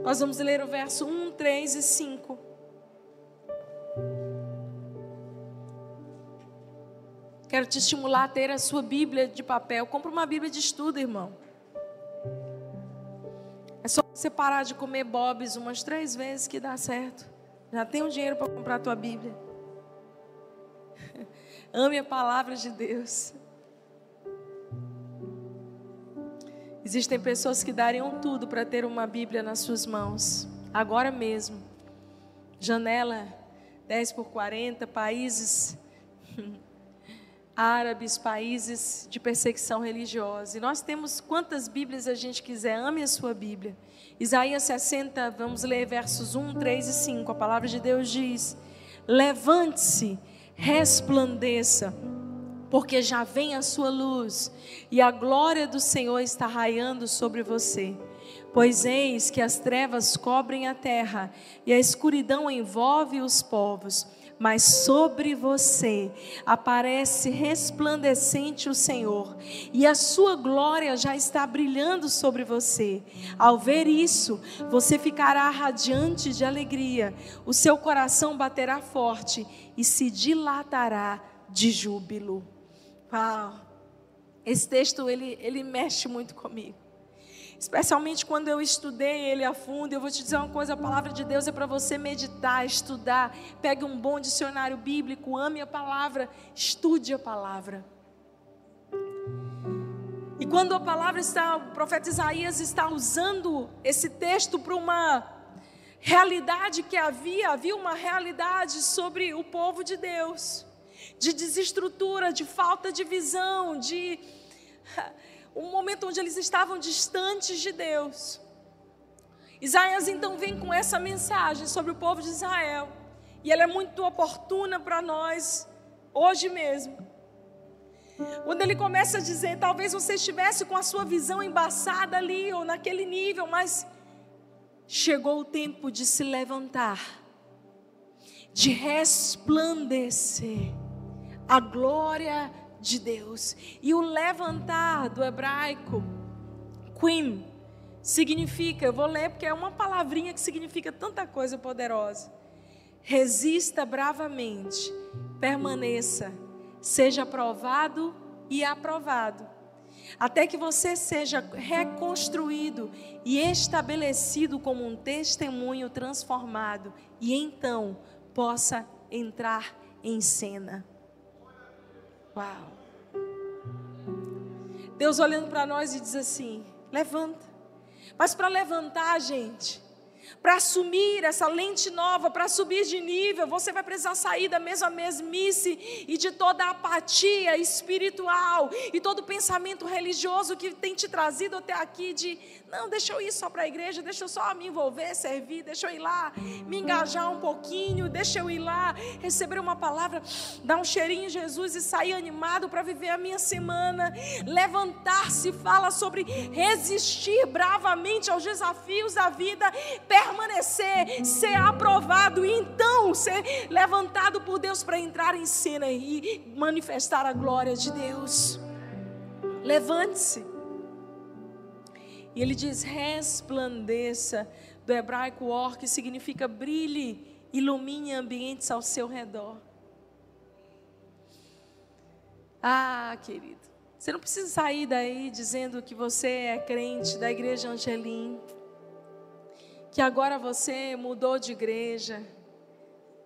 Speaker 1: Nós vamos ler o verso 1, 3 e 5. Quero te estimular a ter a sua Bíblia de papel. Compra uma Bíblia de estudo, irmão. É só você parar de comer bobs umas três vezes que dá certo. Já tem o um dinheiro para comprar a tua Bíblia. Ame a palavra de Deus. Existem pessoas que dariam tudo para ter uma Bíblia nas suas mãos, agora mesmo. Janela 10 por 40, países árabes, países de perseguição religiosa. E nós temos quantas Bíblias a gente quiser, ame a sua Bíblia. Isaías 60, vamos ler versos 1, 3 e 5. A palavra de Deus diz: Levante-se, resplandeça, porque já vem a sua luz, e a glória do Senhor está raiando sobre você. Pois eis que as trevas cobrem a terra, e a escuridão envolve os povos mas sobre você aparece resplandecente o Senhor, e a sua glória já está brilhando sobre você. Ao ver isso, você ficará radiante de alegria, o seu coração baterá forte e se dilatará de júbilo. Uau! Esse texto ele, ele mexe muito comigo. Especialmente quando eu estudei ele a fundo, eu vou te dizer uma coisa: a palavra de Deus é para você meditar, estudar. Pegue um bom dicionário bíblico, ame a palavra, estude a palavra. E quando a palavra está, o profeta Isaías está usando esse texto para uma realidade que havia, havia uma realidade sobre o povo de Deus, de desestrutura, de falta de visão, de um momento onde eles estavam distantes de Deus. Isaías então vem com essa mensagem sobre o povo de Israel, e ela é muito oportuna para nós hoje mesmo. Quando ele começa a dizer, talvez você estivesse com a sua visão embaçada ali ou naquele nível, mas chegou o tempo de se levantar, de resplandecer a glória de Deus. E o levantar do hebraico, quim, significa, eu vou ler porque é uma palavrinha que significa tanta coisa poderosa. Resista bravamente, permaneça, seja aprovado e aprovado até que você seja reconstruído e estabelecido como um testemunho transformado e então possa entrar em cena. Uau! Deus olhando para nós e diz assim: levanta. Mas para levantar, gente, para assumir essa lente nova, para subir de nível, você vai precisar sair da mesma mesmice e de toda a apatia espiritual e todo pensamento religioso que tem te trazido até aqui de não, deixa eu ir só para a igreja, deixa eu só me envolver, servir, deixa eu ir lá, me engajar um pouquinho, deixa eu ir lá, receber uma palavra, dar um cheirinho em Jesus e sair animado para viver a minha semana. Levantar-se fala sobre resistir bravamente aos desafios da vida, permanecer, ser aprovado e então ser levantado por Deus para entrar em cena e manifestar a glória de Deus. Levante-se. E ele diz: resplandeça, do hebraico or, que significa brilhe, ilumine ambientes ao seu redor. Ah, querido, você não precisa sair daí dizendo que você é crente da igreja Angelim, que agora você mudou de igreja.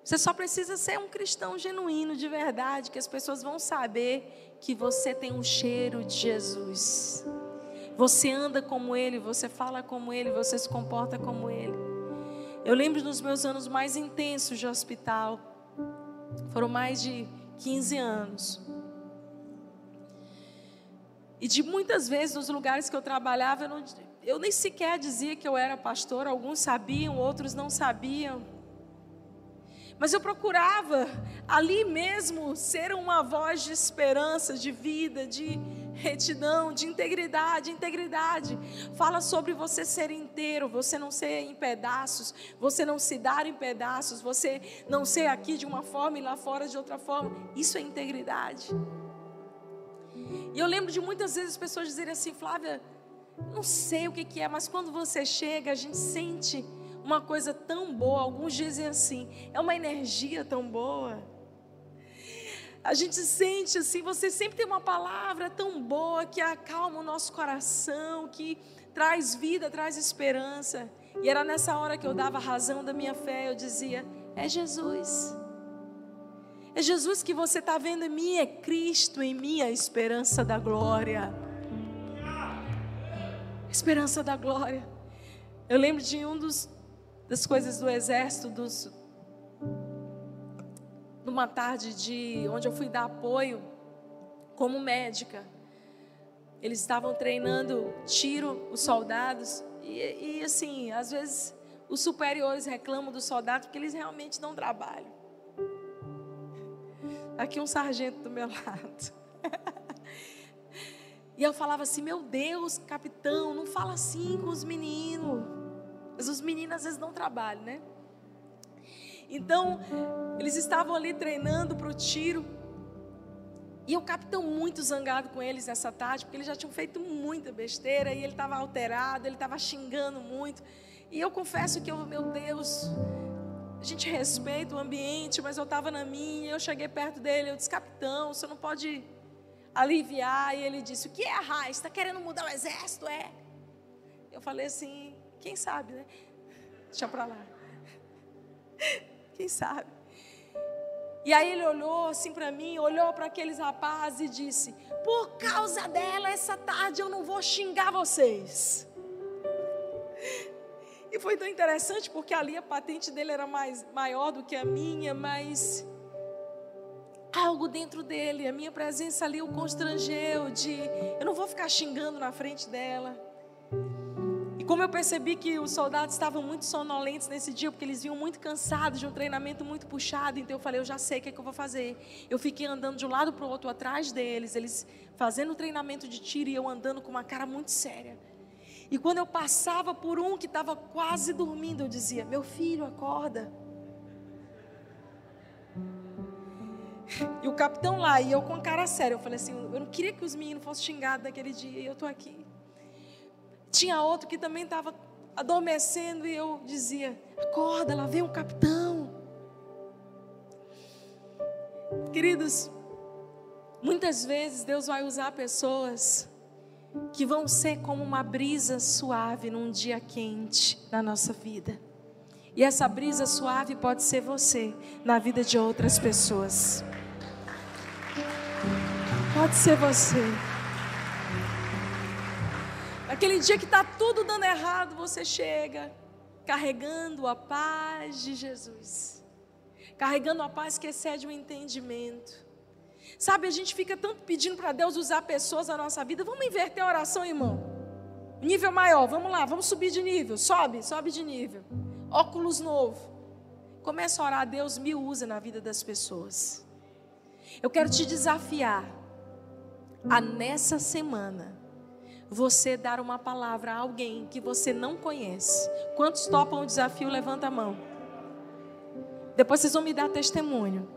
Speaker 1: Você só precisa ser um cristão genuíno, de verdade, que as pessoas vão saber que você tem um cheiro de Jesus. Você anda como Ele, você fala como Ele, você se comporta como Ele. Eu lembro dos meus anos mais intensos de hospital. Foram mais de 15 anos. E de muitas vezes nos lugares que eu trabalhava, eu, não, eu nem sequer dizia que eu era pastor. Alguns sabiam, outros não sabiam. Mas eu procurava ali mesmo ser uma voz de esperança, de vida, de retidão, de integridade. Integridade fala sobre você ser inteiro, você não ser em pedaços, você não se dar em pedaços, você não ser aqui de uma forma e lá fora de outra forma. Isso é integridade. E eu lembro de muitas vezes as pessoas dizerem assim, Flávia, não sei o que, que é, mas quando você chega, a gente sente uma coisa tão boa. Alguns dizem assim, é uma energia tão boa. A gente sente assim, você sempre tem uma palavra tão boa que acalma o nosso coração, que traz vida, traz esperança. E era nessa hora que eu dava a razão da minha fé, eu dizia: é Jesus. É Jesus que você está vendo em mim, é Cristo em mim, a esperança da glória. Esperança da glória. Eu lembro de um dos das coisas do exército, dos numa tarde de onde eu fui dar apoio como médica. Eles estavam treinando tiro os soldados e, e assim, às vezes os superiores reclamam dos soldados porque eles realmente não trabalham. Aqui um sargento do meu lado. E eu falava assim: Meu Deus, capitão, não fala assim com os meninos. Mas os meninos às vezes não trabalham, né? Então, eles estavam ali treinando para o tiro. E o capitão muito zangado com eles nessa tarde, porque eles já tinham feito muita besteira e ele estava alterado, ele estava xingando muito. E eu confesso que eu, meu Deus, a gente respeita o ambiente, mas eu estava na minha, eu cheguei perto dele, eu disse, capitão, você não pode aliviar? E ele disse, o que é, Raiz? Está querendo mudar o exército? É. Eu falei assim: quem sabe, né? Deixa para lá. Quem sabe? E aí ele olhou assim para mim, olhou para aqueles rapazes e disse: Por causa dela, essa tarde eu não vou xingar vocês. E foi tão interessante porque ali a patente dele era mais, maior do que a minha, mas algo dentro dele, a minha presença ali o constrangeu de eu não vou ficar xingando na frente dela como eu percebi que os soldados estavam muito sonolentos nesse dia, porque eles vinham muito cansados de um treinamento muito puxado, então eu falei, eu já sei o que, é que eu vou fazer. Eu fiquei andando de um lado para o outro atrás deles, eles fazendo o treinamento de tiro e eu andando com uma cara muito séria. E quando eu passava por um que estava quase dormindo, eu dizia: Meu filho, acorda. E o capitão lá, e eu com a cara séria, eu falei assim: Eu não queria que os meninos fossem xingados naquele dia, e eu estou aqui. Tinha outro que também estava adormecendo e eu dizia: Acorda, lá vem um capitão. Queridos, muitas vezes Deus vai usar pessoas que vão ser como uma brisa suave num dia quente na nossa vida. E essa brisa suave pode ser você na vida de outras pessoas. Pode ser você. Aquele dia que está tudo dando errado, você chega carregando a paz de Jesus, carregando a paz que excede o entendimento. Sabe, a gente fica tanto pedindo para Deus usar pessoas na nossa vida. Vamos inverter a oração, irmão. Nível maior, vamos lá, vamos subir de nível. Sobe, sobe de nível. Óculos novo. Começa a orar, Deus me usa na vida das pessoas. Eu quero te desafiar a nessa semana você dar uma palavra a alguém que você não conhece. Quantos topam o desafio? Levanta a mão. Depois vocês vão me dar testemunho.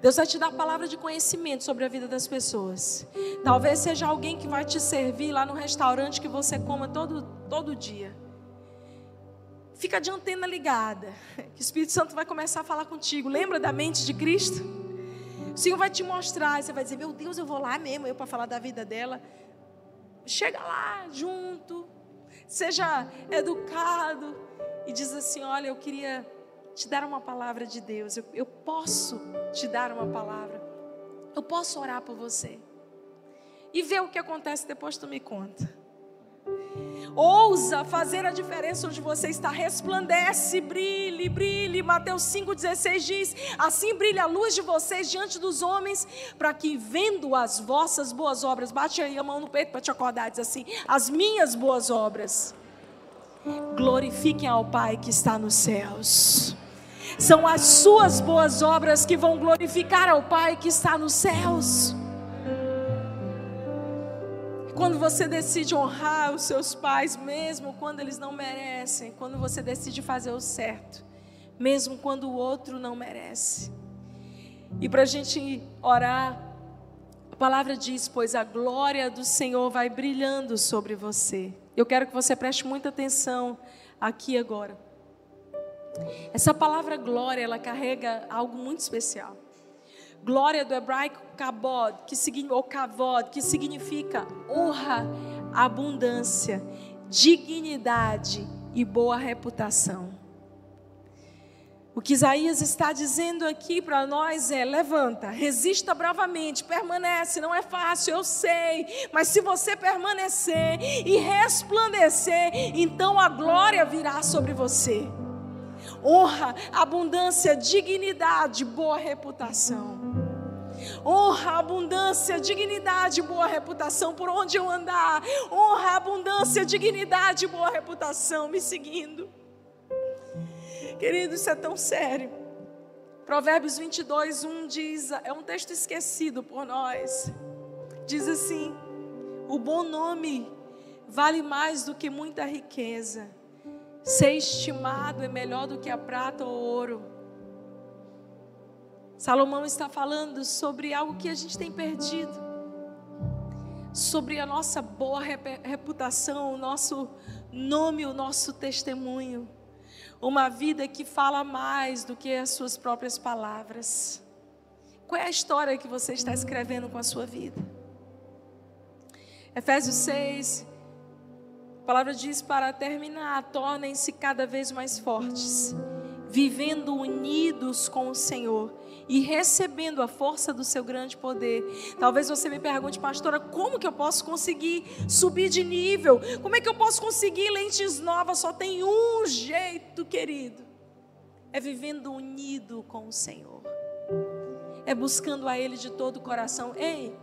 Speaker 1: Deus vai te dar palavra de conhecimento sobre a vida das pessoas. Talvez seja alguém que vai te servir lá no restaurante que você coma todo, todo dia. Fica de antena ligada, que o Espírito Santo vai começar a falar contigo. Lembra da mente de Cristo? O Senhor vai te mostrar, você vai dizer: Meu Deus, eu vou lá mesmo, eu para falar da vida dela chega lá junto, seja educado e diz assim: Olha, eu queria te dar uma palavra de Deus, eu, eu posso te dar uma palavra, eu posso orar por você. E ver o que acontece depois tu me conta. Ousa fazer a diferença onde você está. Resplandece, brilhe, brilhe. Mateus 5,16 diz: Assim brilha a luz de vocês diante dos homens, para que, vendo as vossas boas obras, bate aí a mão no peito para te acordar, diz assim: As minhas boas obras, glorifiquem ao Pai que está nos céus. São as suas boas obras que vão glorificar ao Pai que está nos céus. Quando você decide honrar os seus pais, mesmo quando eles não merecem, quando você decide fazer o certo, mesmo quando o outro não merece. E para a gente orar, a palavra diz: Pois a glória do Senhor vai brilhando sobre você. Eu quero que você preste muita atenção aqui agora. Essa palavra glória, ela carrega algo muito especial. Glória do hebraico kabod, que ou kavod, que significa honra, abundância, dignidade e boa reputação. O que Isaías está dizendo aqui para nós é: levanta, resista bravamente, permanece, não é fácil, eu sei, mas se você permanecer e resplandecer, então a glória virá sobre você. Honra, abundância, dignidade, boa reputação. Honra, abundância, dignidade, boa reputação por onde eu andar. Honra, abundância, dignidade, boa reputação me seguindo. Querido, isso é tão sério. Provérbios 22, 1 diz, é um texto esquecido por nós. Diz assim: O bom nome vale mais do que muita riqueza. Ser estimado é melhor do que a prata ou ouro. Salomão está falando sobre algo que a gente tem perdido, sobre a nossa boa reputação, o nosso nome, o nosso testemunho. Uma vida que fala mais do que as suas próprias palavras. Qual é a história que você está escrevendo com a sua vida? Efésios 6, palavra diz para terminar: tornem-se cada vez mais fortes, vivendo unidos com o Senhor e recebendo a força do seu grande poder. Talvez você me pergunte, pastora, como que eu posso conseguir subir de nível? Como é que eu posso conseguir lentes novas? Só tem um jeito, querido: é vivendo unido com o Senhor, é buscando a Ele de todo o coração. Ei,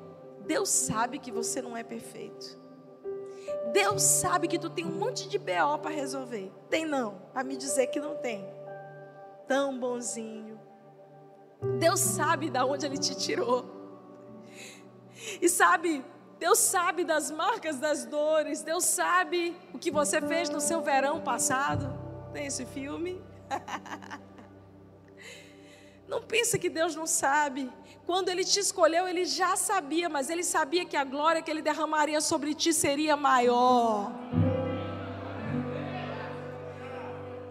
Speaker 1: Deus sabe que você não é perfeito. Deus sabe que tu tem um monte de BO para resolver. Tem não, para me dizer que não tem. Tão bonzinho. Deus sabe da onde ele te tirou. E sabe, Deus sabe das marcas das dores. Deus sabe o que você fez no seu verão passado. Tem esse filme? Não pensa que Deus não sabe. Quando Ele te escolheu, Ele já sabia, mas Ele sabia que a glória que Ele derramaria sobre ti seria maior.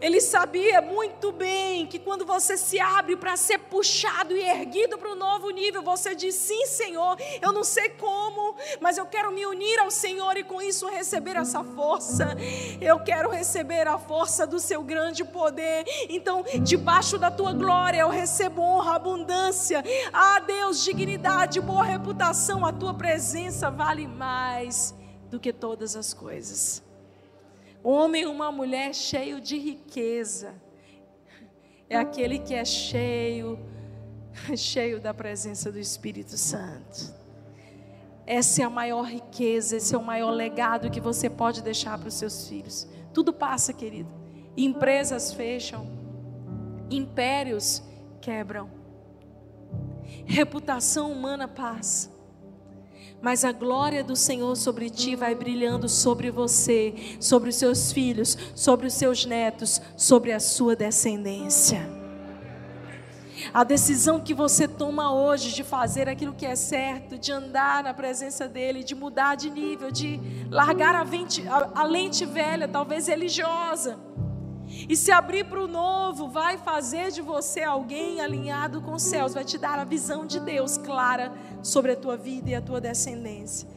Speaker 1: Ele sabia muito bem que quando você se abre para ser puxado e erguido para um novo nível, você diz: Sim, Senhor, eu não sei como, mas eu quero me unir ao Senhor e com isso receber essa força. Eu quero receber a força do seu grande poder. Então, debaixo da tua glória, eu recebo honra, abundância. Ah, Deus, dignidade, boa reputação. A tua presença vale mais do que todas as coisas. Homem e uma mulher cheio de riqueza. É aquele que é cheio, cheio da presença do Espírito Santo. Essa é a maior riqueza, esse é o maior legado que você pode deixar para os seus filhos. Tudo passa, querido. Empresas fecham, impérios quebram, reputação humana passa mas a glória do Senhor sobre ti vai brilhando sobre você, sobre os seus filhos, sobre os seus netos, sobre a sua descendência. A decisão que você toma hoje de fazer aquilo que é certo, de andar na presença dEle, de mudar de nível, de largar a, vente, a, a lente velha, talvez religiosa, e se abrir para o novo, vai fazer de você alguém alinhado com os céus, vai te dar a visão de Deus clara sobre a tua vida e a tua descendência.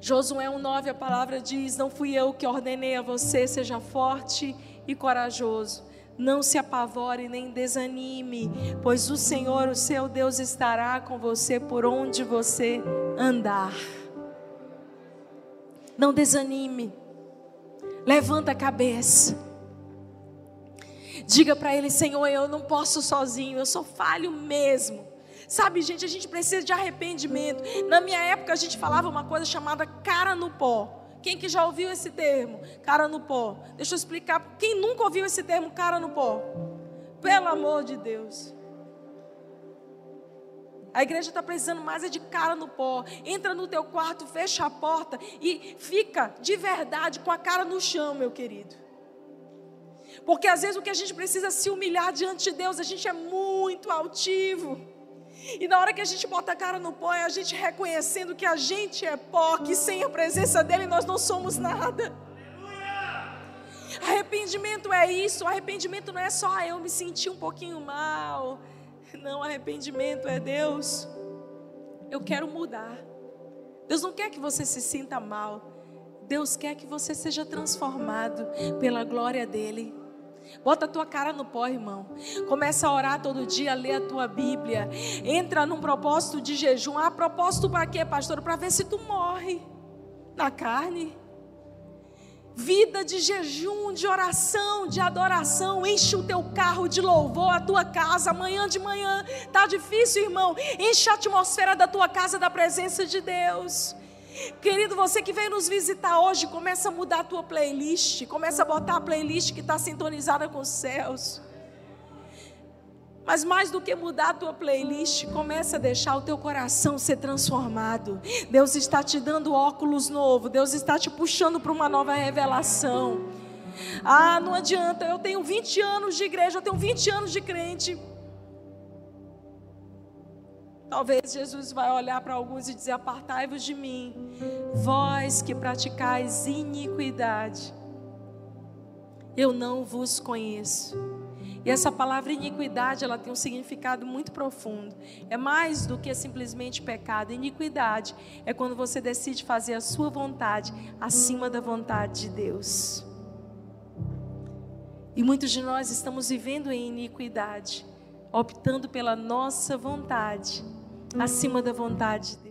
Speaker 1: Josué 1,9, a palavra diz: Não fui eu que ordenei a você, seja forte e corajoso. Não se apavore nem desanime, pois o Senhor, o seu Deus, estará com você por onde você andar. Não desanime. Levanta a cabeça. Diga para Ele, Senhor, eu não posso sozinho, eu sou falho mesmo. Sabe, gente, a gente precisa de arrependimento. Na minha época, a gente falava uma coisa chamada cara no pó. Quem que já ouviu esse termo? Cara no pó. Deixa eu explicar. Quem nunca ouviu esse termo, cara no pó? Pelo amor de Deus. A igreja está precisando mais é de cara no pó. Entra no teu quarto, fecha a porta e fica de verdade com a cara no chão, meu querido. Porque às vezes o que a gente precisa é se humilhar diante de Deus, a gente é muito altivo. E na hora que a gente bota a cara no pó, é a gente reconhecendo que a gente é pó, que sem a presença dele nós não somos nada. Arrependimento é isso, arrependimento não é só ah, eu me sentir um pouquinho mal. Não, arrependimento é Deus. Eu quero mudar. Deus não quer que você se sinta mal. Deus quer que você seja transformado pela glória dele. Bota a tua cara no pó, irmão. Começa a orar todo dia, a ler a tua Bíblia. Entra num propósito de jejum. Ah, propósito para quê, pastor? Para ver se tu morre na carne. Vida de jejum, de oração, de adoração. Enche o teu carro de louvor, a tua casa, amanhã de manhã. Tá difícil, irmão? Enche a atmosfera da tua casa da presença de Deus. Querido, você que veio nos visitar hoje, começa a mudar a tua playlist, começa a botar a playlist que está sintonizada com os céus. Mas mais do que mudar a tua playlist, começa a deixar o teu coração ser transformado. Deus está te dando óculos novo, Deus está te puxando para uma nova revelação. Ah, não adianta, eu tenho 20 anos de igreja, eu tenho 20 anos de crente. Talvez Jesus vai olhar para alguns e dizer: Apartai-vos de mim, vós que praticais iniquidade. Eu não vos conheço. E essa palavra iniquidade, ela tem um significado muito profundo. É mais do que simplesmente pecado. Iniquidade é quando você decide fazer a sua vontade acima da vontade de Deus. E muitos de nós estamos vivendo em iniquidade, optando pela nossa vontade acima da vontade de